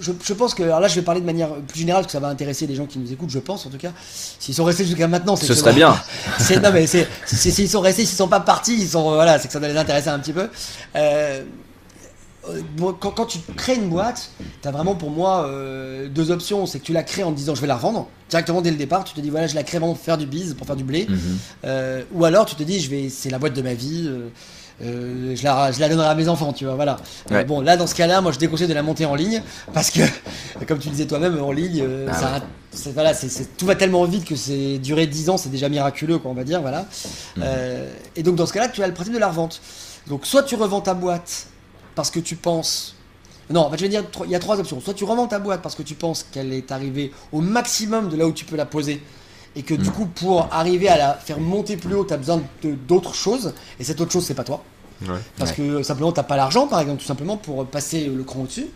je, je, pense que alors là je vais parler de manière plus générale parce que ça va intéresser les gens qui nous écoutent je pense en tout cas s'ils sont restés jusqu'à maintenant ce serait bien non mais c'est s'ils sont restés s'ils sont pas partis ils sont voilà c'est que ça doit les intéresser un petit peu euh, euh, quand, tu crées une boîte, tu as vraiment pour moi euh, deux options. C'est que tu la crées en te disant je vais la revendre directement dès le départ. Tu te dis voilà, je la crée vraiment pour faire du biz, pour faire du blé. Mhm. Euh, ou alors tu te dis je vais, c'est la boîte de ma vie. Je, la, je la donnerai à mes enfants, tu vois, voilà. bon, là, dans ce cas-là, moi, je déconseille de la monter en ligne parce que, comme tu disais toi-même, en ligne, ah voilà, c'est, tout va tellement vite que c'est durer 10 ans, c'est déjà miraculeux, quoi, on va dire, voilà. Mhm. et donc, dans ce cas-là, tu as le principe de la revente. Donc, soit tu revends ta boîte parce que tu penses. Non, en fait, je vais dire, il y a trois options. Soit tu revends ta boîte parce que tu penses qu'elle est arrivée au maximum de là où tu peux la poser et que du mm. coup, pour arriver à la faire monter plus haut, tu as besoin d'autres choses, et cette autre chose, c'est pas toi. Parce que simplement, t'as pas l'argent, par exemple, tout simplement, pour passer le cran au-dessus.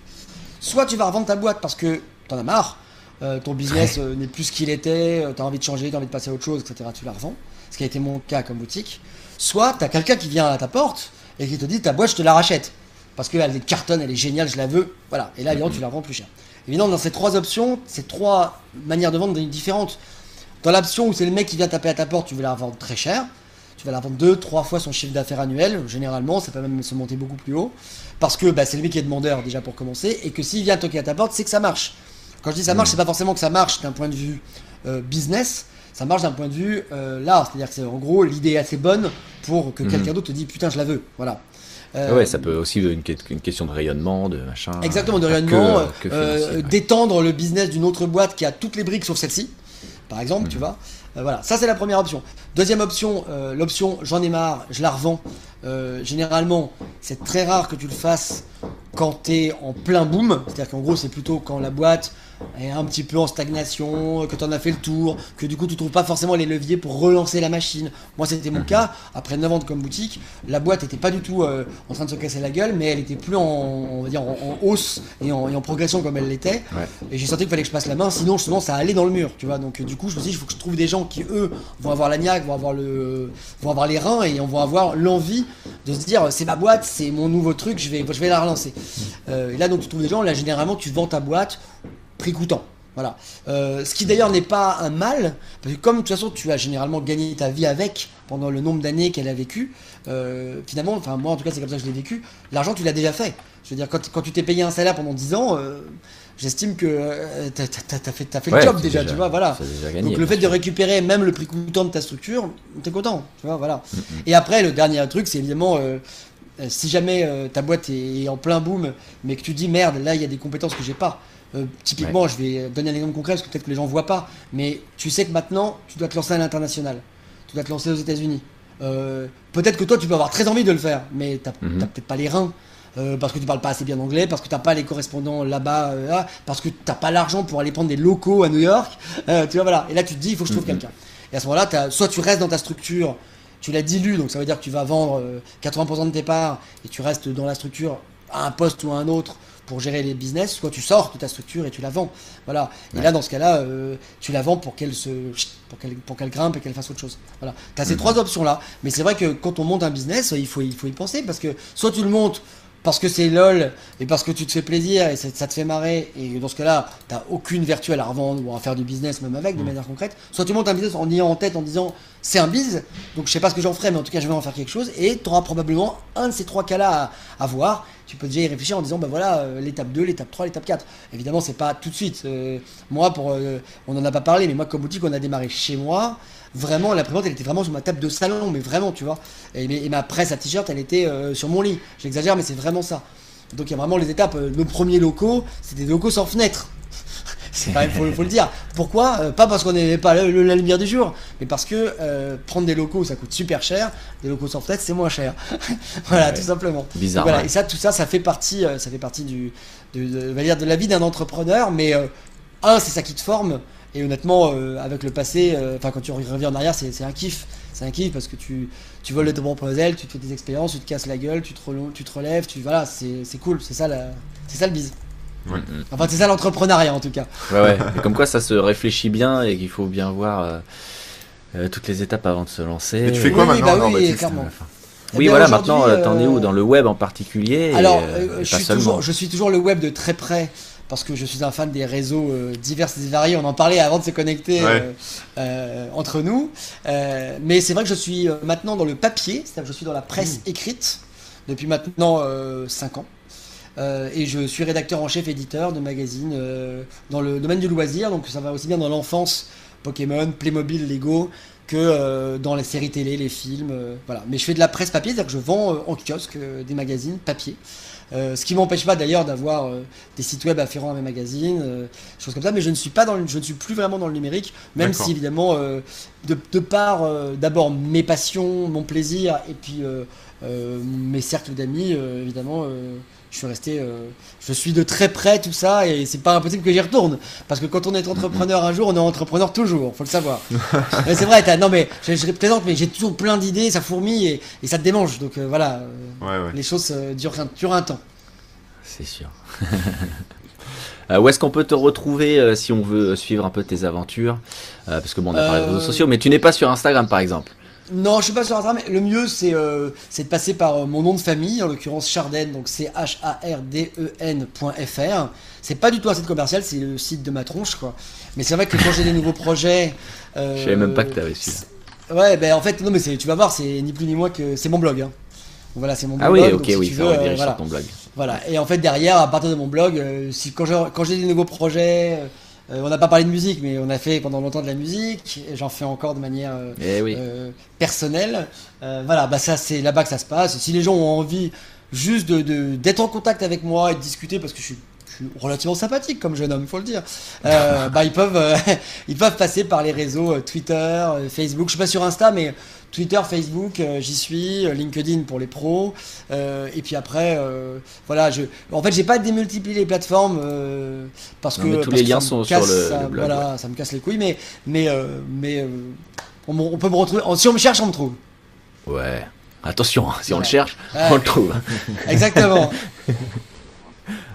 Soit tu vas revendre ta boîte parce que t'en as marre, euh, ton business euh, n'est plus ce qu'il était, euh, tu as envie de changer, tu as envie de passer à autre chose, etc. Tu la revends, ce qui a été mon cas comme boutique. Soit tu as quelqu'un qui vient à ta porte et qui te dit ta boîte, je te la rachète. Parce qu'elle est cartonne, elle est géniale, je la veux. Voilà. Et là, évidemment, tu la revends plus cher. Évidemment, dans ces trois options, ces trois manières de vendre différentes. Dans l'option où c'est le mec qui vient taper à ta porte, tu veux la vendre très cher. Tu vas la vendre deux, trois fois son chiffre d'affaires annuel. Généralement, ça peut même se monter beaucoup plus haut. Parce que bah, c'est le mec qui est demandeur déjà pour commencer. Et que s'il vient toquer à ta porte, c'est que ça marche. Quand je dis ça marche, mm. c'est pas forcément que ça marche d'un point de vue euh, business. Ça marche d'un point de vue euh, là. C'est-à-dire que c'est en gros l'idée est assez bonne pour que mm. quelqu'un d'autre te dise putain je la veux. Voilà. Euh, ouais, ça peut aussi une, une question de rayonnement, de machin. Exactement, de rayonnement, d'étendre le business d'une autre boîte qui a toutes les briques sauf celle-ci, par exemple, tu mm. vois. voilà, ça c'est la première option. Deuxième option, l'option j'en ai marre, je la revends. généralement, c'est très rare que tu le fasses quand tu es en plein boom. C'est-à-dire qu'en gros, c'est plutôt quand la boîte est un petit peu en stagnation, que tu en as fait le tour, que du coup tu trouves pas forcément les leviers pour relancer la machine. Moi c'était mon mhm. cas, après 9 ans de comme boutique, la boîte était pas du tout euh, en train de se casser la gueule, mais elle était plus en, on va dire, en, hausse et en, progression comme elle l'était. Et j'ai senti qu'il fallait que je passe la main, sinon justement ça allait dans le mur, tu vois. Donc du coup je me suis dit, il faut que je trouve des gens qui eux vont avoir la niaque, vont avoir, le, vont avoir les reins et vont avoir l'envie de se dire c'est ma boîte, c'est mon nouveau truc, je vais, je vais la relancer. Euh, et là donc tu trouves des gens, là généralement tu vends ta boîte prix coûtant. Voilà. Euh, ce qui d'ailleurs n'est pas un mal, parce que comme de toute façon tu as généralement gagné ta vie avec pendant le nombre d'années qu'elle a vécu, euh, finalement, enfin moi en tout cas c'est comme ça que je l'ai vécu, l'argent tu l'as déjà fait. Je veux dire, quand, tu t'es payé un salaire pendant 10 ans, euh, j'estime que tu as, fait, as fait le job déjà, tu vois, voilà. Donc le fait de récupérer même le prix coûtant de ta structure, t'es content, tu vois, voilà. Mm, mm. Et après, le dernier truc, c'est évidemment si jamais ta boîte est en plein boom, mais que tu dis merde, là il y a des compétences que j'ai pas. Euh, typiquement, je vais donner un exemple concret parce que peut-être que les gens ne voient pas, mais tu sais que maintenant, tu dois te lancer à l'international. Tu dois te lancer aux États-Unis. Euh, peut-être que toi, tu peux avoir très envie de le faire, mais tu n'as mhm. peut-être pas les reins. Euh, parce que tu parles pas assez bien anglais, parce que tu n'as pas les correspondants là-bas, parce que tu n'as pas l'argent pour aller prendre des locaux à New York. tu vois, voilà. Et là, tu te dis, il faut que je trouve mhm. quelqu'un. Et à ce moment-là, soit tu restes dans ta structure, tu la dilues, donc ça veut dire que tu vas vendre 80% de tes parts et tu restes dans la structure à un poste ou à un autre pour gérer les business, soit tu sors de ta structure et tu la vends. Voilà. Et là, dans ce cas-là, euh, tu la vends pour qu'elle se, pour qu'elle, pour qu'elle grimpe et qu'elle fasse autre chose. Voilà. Tu as ces mhm. trois options-là. Mais c'est vrai que quand on monte un business, il faut, il faut y penser parce que soit tu le montes parce que c'est lol et parce que tu te fais plaisir et ça te fait marrer et dans ce cas-là, tu n'as aucune vertu à la revendre ou à faire du business même avec de mhm. manière concrète. Soit tu montes un business en ayant en tête en disant c'est un biz, donc je sais pas ce que j'en ferai, mais en tout cas je vais en faire quelque chose et tu auras probablement un de ces trois cas-là à, à voir tu peux déjà y réfléchir en disant bah voilà euh, l'étape 2, l'étape 3, l'étape 4. Évidemment, c'est pas tout de suite. Euh, moi, pour, euh, on n'en a pas parlé, mais moi, comme boutique, on a démarré chez moi. Vraiment, la prévente, elle était vraiment sur ma table de salon, mais vraiment, tu vois. Et, ma presse à t-shirt, elle était sur mon lit. J'exagère, mais c'est vraiment ça. Donc, il y a vraiment les étapes. nos premiers locaux, c'était des locaux sans fenêtre. C'est quand même, faut, faut, le dire. Pourquoi? Euh, Pas parce qu'on n'aimait pas la, lumière du jour, mais parce que euh, prendre des locaux, ça coûte super cher. Des locaux sans fenêtre, c'est moins cher. voilà, tout simplement. Bizarre. voilà. Et ça, tout ça, ça fait partie, euh, ça fait partie du, de, de, dire de la vie d'un entrepreneur. Mais un, c'est ça qui te forme. Et honnêtement, avec le passé, enfin quand tu reviens en arrière, c'est un kiff. C'est un kiff parce que tu, tu voles de ton propre aile, tu te fais des expériences, tu te casses la gueule, tu te, tu te relèves, tu voilà, c'est cool. C'est ça, c'est ça le bise. Ouais. Enfin, c'est ça l'entrepreneuriat en tout cas. Ouais, ouais. comme quoi ça se réfléchit bien et qu'il faut bien voir euh, euh, toutes les étapes avant de se lancer. Mais tu fais quoi maintenant bah oui, clairement. Eh oui, voilà, maintenant, euh, t'en es où? Dans le web en particulier Alors, je, suis toujours, je suis toujours le web de très près parce que je suis un fan des réseaux divers et variés. On en parlait avant de se connecter entre nous. mais c'est vrai que je suis maintenant dans le papier, c'est-à-dire que je suis dans la presse mmh. écrite depuis maintenant 5 ans. Euh, et je suis rédacteur en chef éditeur de magazines euh, dans le domaine du loisir, donc ça va aussi bien dans l'enfance, Pokémon, Playmobil, Lego, que euh, dans les séries télé, les films, voilà. Mais je fais de la presse papier, c'est-à-dire que je vends en kiosque des magazines papier. Ce qui m'empêche pas d'ailleurs d'avoir des sites web afférents à mes magazines, choses comme ça, mais je ne suis pas dans je ne suis plus vraiment dans le numérique, même si évidemment de, de par d'abord mes passions, mon plaisir et puis mes cercles d'amis, évidemment, je suis resté, je suis de très près tout ça et c'est pas impossible que j'y retourne parce que quand on est entrepreneur un jour, on est entrepreneur toujours, faut le savoir. c'est vrai, non mais je, je présente, mais j'ai toujours plein d'idées, ça fourmille et, et, ça te démange, donc voilà, les choses durent, durent un temps. C'est sûr. Euh, où est-ce qu'on peut te retrouver euh, si on veut suivre un peu tes aventures? Euh, Parce que bon, on a parlé des réseaux sociaux, mais tu n'es pas sur Instagram par exemple. Non, je suis pas sur Instagram. Le mieux, c'est de passer par mon nom de famille, en l'occurrence Charden, donc c'est H-A-R-D-E-N.fr. C'est pas du tout un site commercial, c'est le site de ma tronche, quoi. Mais c'est vrai que quand j'ai des nouveaux projets. je savais même pas que tu avais celui Ouais, ben en fait, non, mais tu vas voir, c'est ni plus ni moins que. C'est mon blog. Hein. Voilà, c'est mon blog. Ah oui, ok, oui, tu veux, voilà. ton blog. Voilà. Et en fait, derrière, à partir de mon blog, euh, si, quand, j'ai des nouveaux projets, euh, on n'a pas parlé de musique, mais on a fait pendant longtemps de la musique, et j'en fais encore de manière eh personnelle. voilà, bah ça, c'est là-bas que ça se passe. Si les gens ont envie juste de, d'être en contact avec moi et de discuter, parce que je suis relativement sympathique comme jeune homme, il faut le dire. bah, ils peuvent, ils peuvent passer par les réseaux Twitter, Facebook. Je suis pas sur Insta, mais Twitter, Facebook, euh, j'y suis, euh, LinkedIn pour les pros, euh, et puis après, voilà, je, en fait, j'ai pas démultiplié les plateformes parce que tous les liens sont sur le, ça, blog, Voilà, ça me casse les couilles, mais mais mais on, peut me retrouver. Si on me cherche, on me trouve. Ouais. Attention, hein, si on le cherche, on le trouve. Exactement.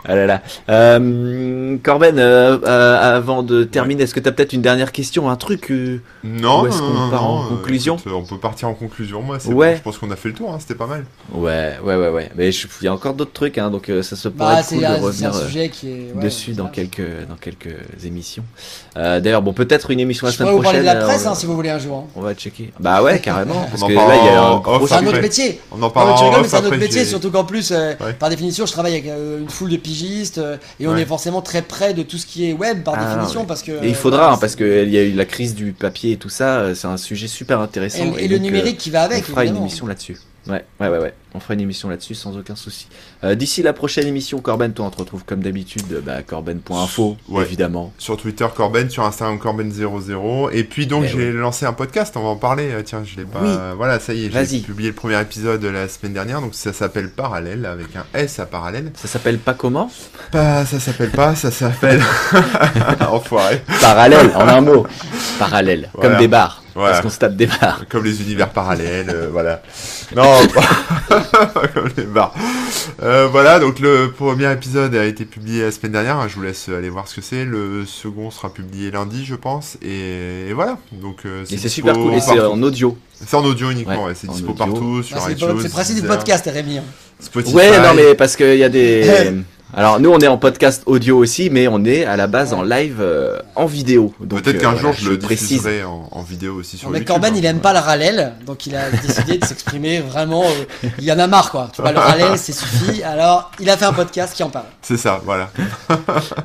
Ah là là. Euh, Corben, euh, euh, avant de terminer, est-ce que tu as peut-être une dernière question, un truc Non, est-ce qu'on part en conclusion? On peut partir en conclusion, moi. Ouais. je pense qu'on a fait le tour, hein, c'était pas mal. Ouais, ouais, ouais, ouais. Mais il y a encore d'autres trucs, hein, donc ça se pourrait bah, cool de revenir dessus dans quelques dans quelques émissions. D'ailleurs, bon, peut-être une émission la semaine prochaine. On parler de la presse, hein, si vous voulez un jour. On va checker. Bah ouais, carrément. parce que là, il y a un C'est un autre métier. On en parle. c'est un autre métier, surtout qu'en plus, par définition, je travaille avec une foule de euh, et on est forcément très près de tout ce qui est web par ah, définition parce que. il faudra hein, parce qu'il y a eu la crise du papier et tout ça. Euh, c'est un sujet super intéressant. Et, le numérique qui va avec. On fera une émission là-dessus. Ouais, ouais, ouais, ouais. On fera une émission là-dessus sans aucun souci. Euh, d'ici la prochaine émission, Corben, toi, on te retrouve comme d'habitude, bah, corben.info, évidemment. Sur Twitter, Corben, sur Instagram, Corben00. Et puis, donc, eh j'ai lancé un podcast, on va en parler. Euh, tiens, je l'ai pas. Voilà, ça y est, j'ai publié le premier épisode la semaine dernière. Donc, ça s'appelle Parallèle, avec un S à parallèle. Ça s'appelle pas comment? Pas, ça s'appelle pas, ça s'appelle. Enfoiré. Parallèle, en un mot. Parallèle, comme des bars. Parce qu'on se tape des barres. Comme les univers parallèles, euh, voilà. Non, pas comme les barres. Euh, voilà, donc le premier épisode a été publié la semaine dernière. Je vous laisse aller voir ce que c'est. Le second sera publié lundi, je pense. Et, voilà. Donc euh, c'est super cool. Et c'est en audio. C'est en audio uniquement. Ouais, c'est dispo partout sur bah, iTunes. C'est presque du podcast, Rémi. Hein. Spotify. Ouais, non mais parce qu'il y a des Alors nous on est en podcast audio aussi, mais on est à la base en live euh, en vidéo. Peut-être qu'un euh, jour je, le diffuserai en, en, vidéo aussi sur mais YouTube. Mais Corben il aime pas le rallel, donc il a décidé de s'exprimer vraiment. Euh, il y en a marre quoi. Tu vois le rallel c'est suffit. Alors il a fait un podcast qui en parle. C'est ça, voilà.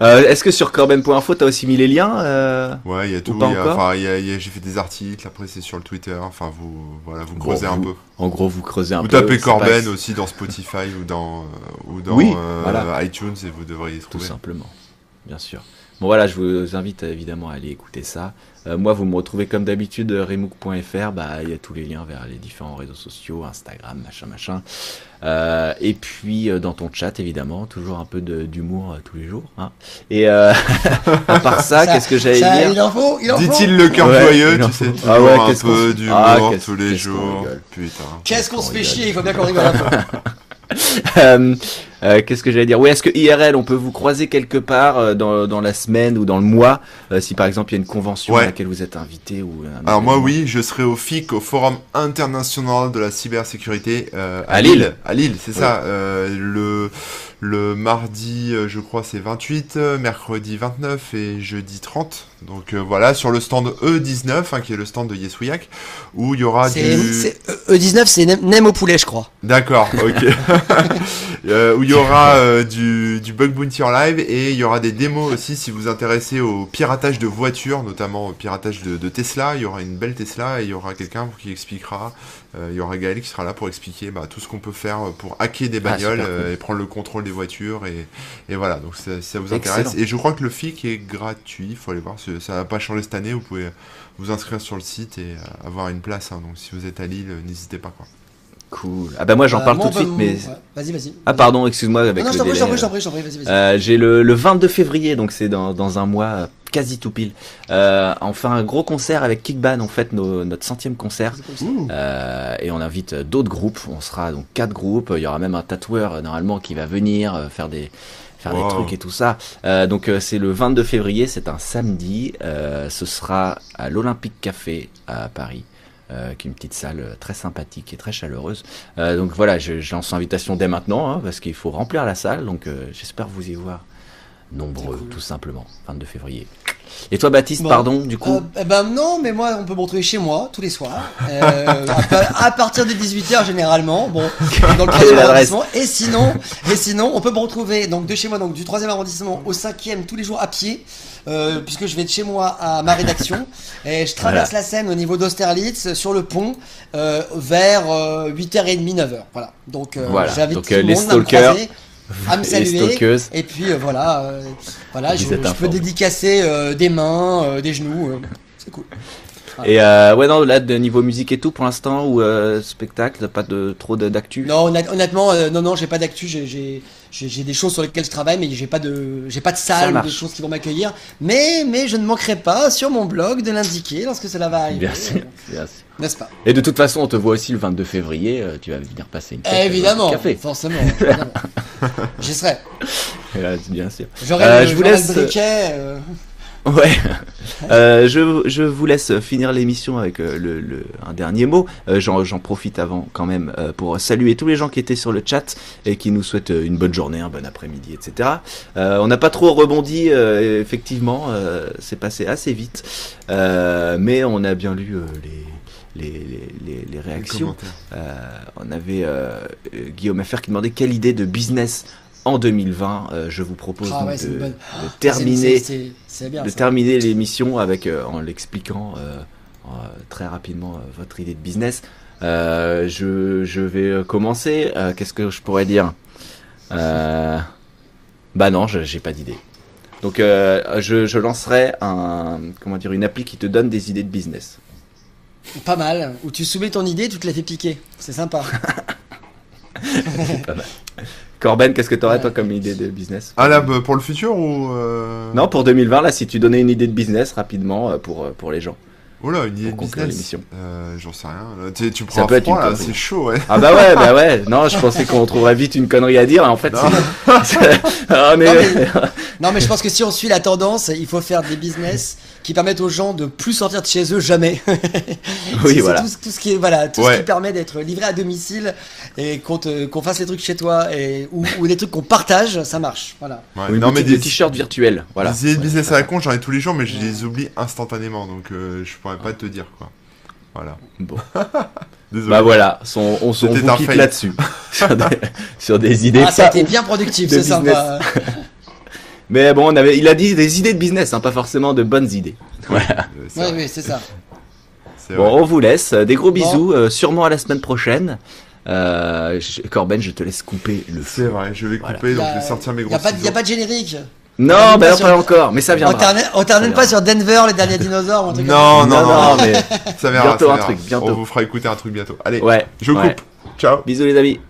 Est-ce que sur corben.info t'as aussi mis les liens Ouais, il y a tout. Enfin, j'ai fait des articles. Après c'est sur le Twitter. Enfin vous voilà vous creusez un peu. En gros vous creusez un peu. Vous tapez Corben aussi dans Spotify ou dans ou dans oui, voilà et vous devriez trouver. Tout simplement, bien sûr. Bon voilà, je vous invite évidemment à aller écouter ça. Euh, moi, vous me retrouvez comme d'habitude remook.fr. Bah, il y a tous les liens vers les différents réseaux sociaux, Instagram, machin, machin. Euh, et puis euh, dans ton chat, évidemment, toujours un peu d'humour tous les jours. Hein. Et à part ça, qu'est-ce que j'allais dire Il en faut, il en Dit-il le cœur joyeux, tu sais, ah ouais, un peu d'humour ah, tous les jours. Putain. Qu'est-ce qu'on se fait chier Il faut bien qu'on rigole un peu. Euh, euh, qu'est-ce que j'allais dire? Oui, est-ce que IRL, on peut vous croiser quelque part euh, dans, dans, la semaine ou dans le mois, si par exemple il y a une convention à laquelle vous êtes invité ou Alors moi, oui, je serai au FIC, au Forum international de la cybersécurité à, Lille. À Lille, c'est ça. le le mardi, je crois, c'est 28, mercredi 29 et jeudi 30. Donc voilà, sur le stand E19, hein, qui est le stand de Yesouillac, où il y aura du... E19, c'est Nem au poulet, je crois. D'accord, ok. Euh, où il y aura euh, du, du, Bug Bounty en live et il y aura des démos aussi si vous vous intéressez au piratage de voitures, notamment au piratage de, Tesla. Il y aura une belle Tesla et il y aura quelqu'un qui expliquera. Euh, il y aura Gaël qui sera là pour expliquer bah, tout ce qu'on peut faire pour hacker des ah, bagnoles et prendre le contrôle des voitures. Et, et voilà, donc ça, ça vous intéresse. Et je crois que le FIC est gratuit. Il faut aller voir. Ça n'a pas changé cette année. Vous pouvez vous inscrire sur le site et avoir une place. Hein. donc si vous êtes à Lille, n'hésitez pas. Quoi. Cool. Ah bah moi j'en Euh, parle moi, tout de on suite, mais ouais. Vas-y, vas-y. ah pardon, excuse-moi avec Non, non, le. Euh, j'ai le, le 22 février, donc c'est dans, dans un mois, euh, quasi tout pile. Euh, on fait un gros concert avec Kickban, en fait, nos- notre centième concert. Euh, et on invite euh, d'autres groupes. On sera donc quatre groupes. Il y aura même un tatoueur euh, normalement qui va venir euh, faire des faire Wow. des trucs et tout ça. Euh, donc euh, c'est le 22 février, c'est un samedi. Euh, ce sera à l'Olympique Café à Paris. Euh, qui est une petite salle très sympathique et très chaleureuse. Euh, donc voilà, je, je lance l'invitation dès maintenant hein, parce qu'il faut remplir la salle. Donc euh, j'espère vous y voir nombreux, cool. tout simplement. 22 février. Et toi, Baptiste, Bon. pardon, du coup Euh, eh ben non, mais moi on peut me retrouver chez moi tous les soirs, euh, à, pa- à partir de 18h généralement, bon, dans le Quelle 3 adresse arrondissement. Et sinon, et sinon, on peut me retrouver donc de chez moi, donc du 3 arrondissement au 5e tous les jours à pied, euh, puisque je vais de chez moi à ma rédaction et je traverse la Seine au niveau d'Austerlitz sur le pont vers euh, 8h30, 9h. Voilà. Donc Voilà. j'invite tout le les monde à me croiser, à me et saluer. Et puis euh, voilà, euh, voilà, je, je peux dédicacer euh, des mains, euh, des genoux, c'est cool. Et ouais, non, là, de niveau musique et tout, pour l'instant, ou spectacle, pas de trop d'actu? Non, honnête- honnêtement, non, non, j'ai pas d'actu. J'ai, j'ai, des choses sur lesquelles je travaille, mais j'ai pas de, j'ai pas de salle de choses qui vont m'accueillir. Mais, mais je ne manquerai pas sur mon blog de l'indiquer lorsque cela va arriver. N'est-ce pas? Et de toute façon, on te voit aussi le 22 février, euh, tu vas venir passer une euh, Évidemment, café. forcément. évidemment. J'y serai. Là, bien sûr. J'aurai, Euh, le, je vous laisse- le briquet. euh, Ouais. Euh, je, je vous laisse finir l'émission avec euh, le, le- un dernier mot. Euh, J'en j'en profite avant quand même euh, pour saluer tous les gens qui étaient sur le chat et qui nous souhaitent euh, une bonne journée, un bon après-midi, etc. Euh, on n'a pas trop rebondi, euh, effectivement, euh, c'est passé assez vite, Euh, mais on a bien lu euh, les, les, les, les- réactions. Euh, on avait euh, Guillaume FR qui demandait quelle idée de business en 2020. Euh, je vous propose Ah donc ouais, c'est de, une bonne- de terminer c'est, c'est, c'est bien. de ça. terminer l'émission avec euh, en l'expliquant euh, très rapidement votre idée de business. Je, je vais commencer. Qu'est-ce que je pourrais dire? Bah non, je- j'ai pas d'idée. Donc je, je lancerai un comment dire une appli qui te donne des idées de business. Pas mal. Où tu soumets ton idée, tu te la fais piquer. C'est sympa. Corben, qu'est-ce que tu aurais toi comme idée de business Ah là, pour le futur ou. euh, Non, pour 2020 là, si tu donnais une idée de business rapidement euh, pour euh, pour les gens. Oh là, une idée de Pour conclure business. l'émission. Euh, J'en sais rien. Là, Tu, prends peut un être froid, une là, connerie. c'est chaud, ouais. Ah bah ouais, bah ouais. Non, je pensais qu'on trouverait vite une connerie à dire. et En fait, Non. c'est- mais- Non, mais- Non, mais je pense que si on suit la tendance, il faut faire des business qui permettent aux gens de plus sortir de chez eux jamais. Oui, voilà. Tout, ce- tout ce qui est voilà, tout ce qui permet d'être livré à domicile et qu'on qu'on fasse les trucs chez toi et ou, ou des trucs qu'on partage, ça marche. Voilà. Ouais. Non, mais des t-shirts virtuels. Voilà. Des idées de business à la con, j'en ai tous les jours, mais je les oublie instantanément, donc euh, je pourrais pas te dire quoi. Voilà. Bon. Désolé. Bah voilà, son- on, on vous quitte là-dessus. sur, des, sur des idées Ah, ça a été bien productif, c'est sympa. Mais bon, on avait, il a dit des idées de business, hein, pas forcément de bonnes idées. Voilà. Euh, c'est Oui, c'est ça. c'est Bon, vrai. on vous laisse. Des gros Bon. bisous. euh, sûrement à la semaine prochaine. Euh, je- Corben, je te laisse couper le C'est feu. vrai, je vais Voilà. couper, donc Y a- je vais sortir mes gros a pas, de- y a pas de générique. Non, On bah sur- pas encore, mais ça On viendra. termine, on termine pas sur Denver, les derniers dinosaures ou un truc Non, comme non, non, non, mais ça verra, bientôt ça un truc, bientôt. On vous fera écouter un truc bientôt. Allez, ouais. je coupe. ouais. Ciao. Bisous les amis.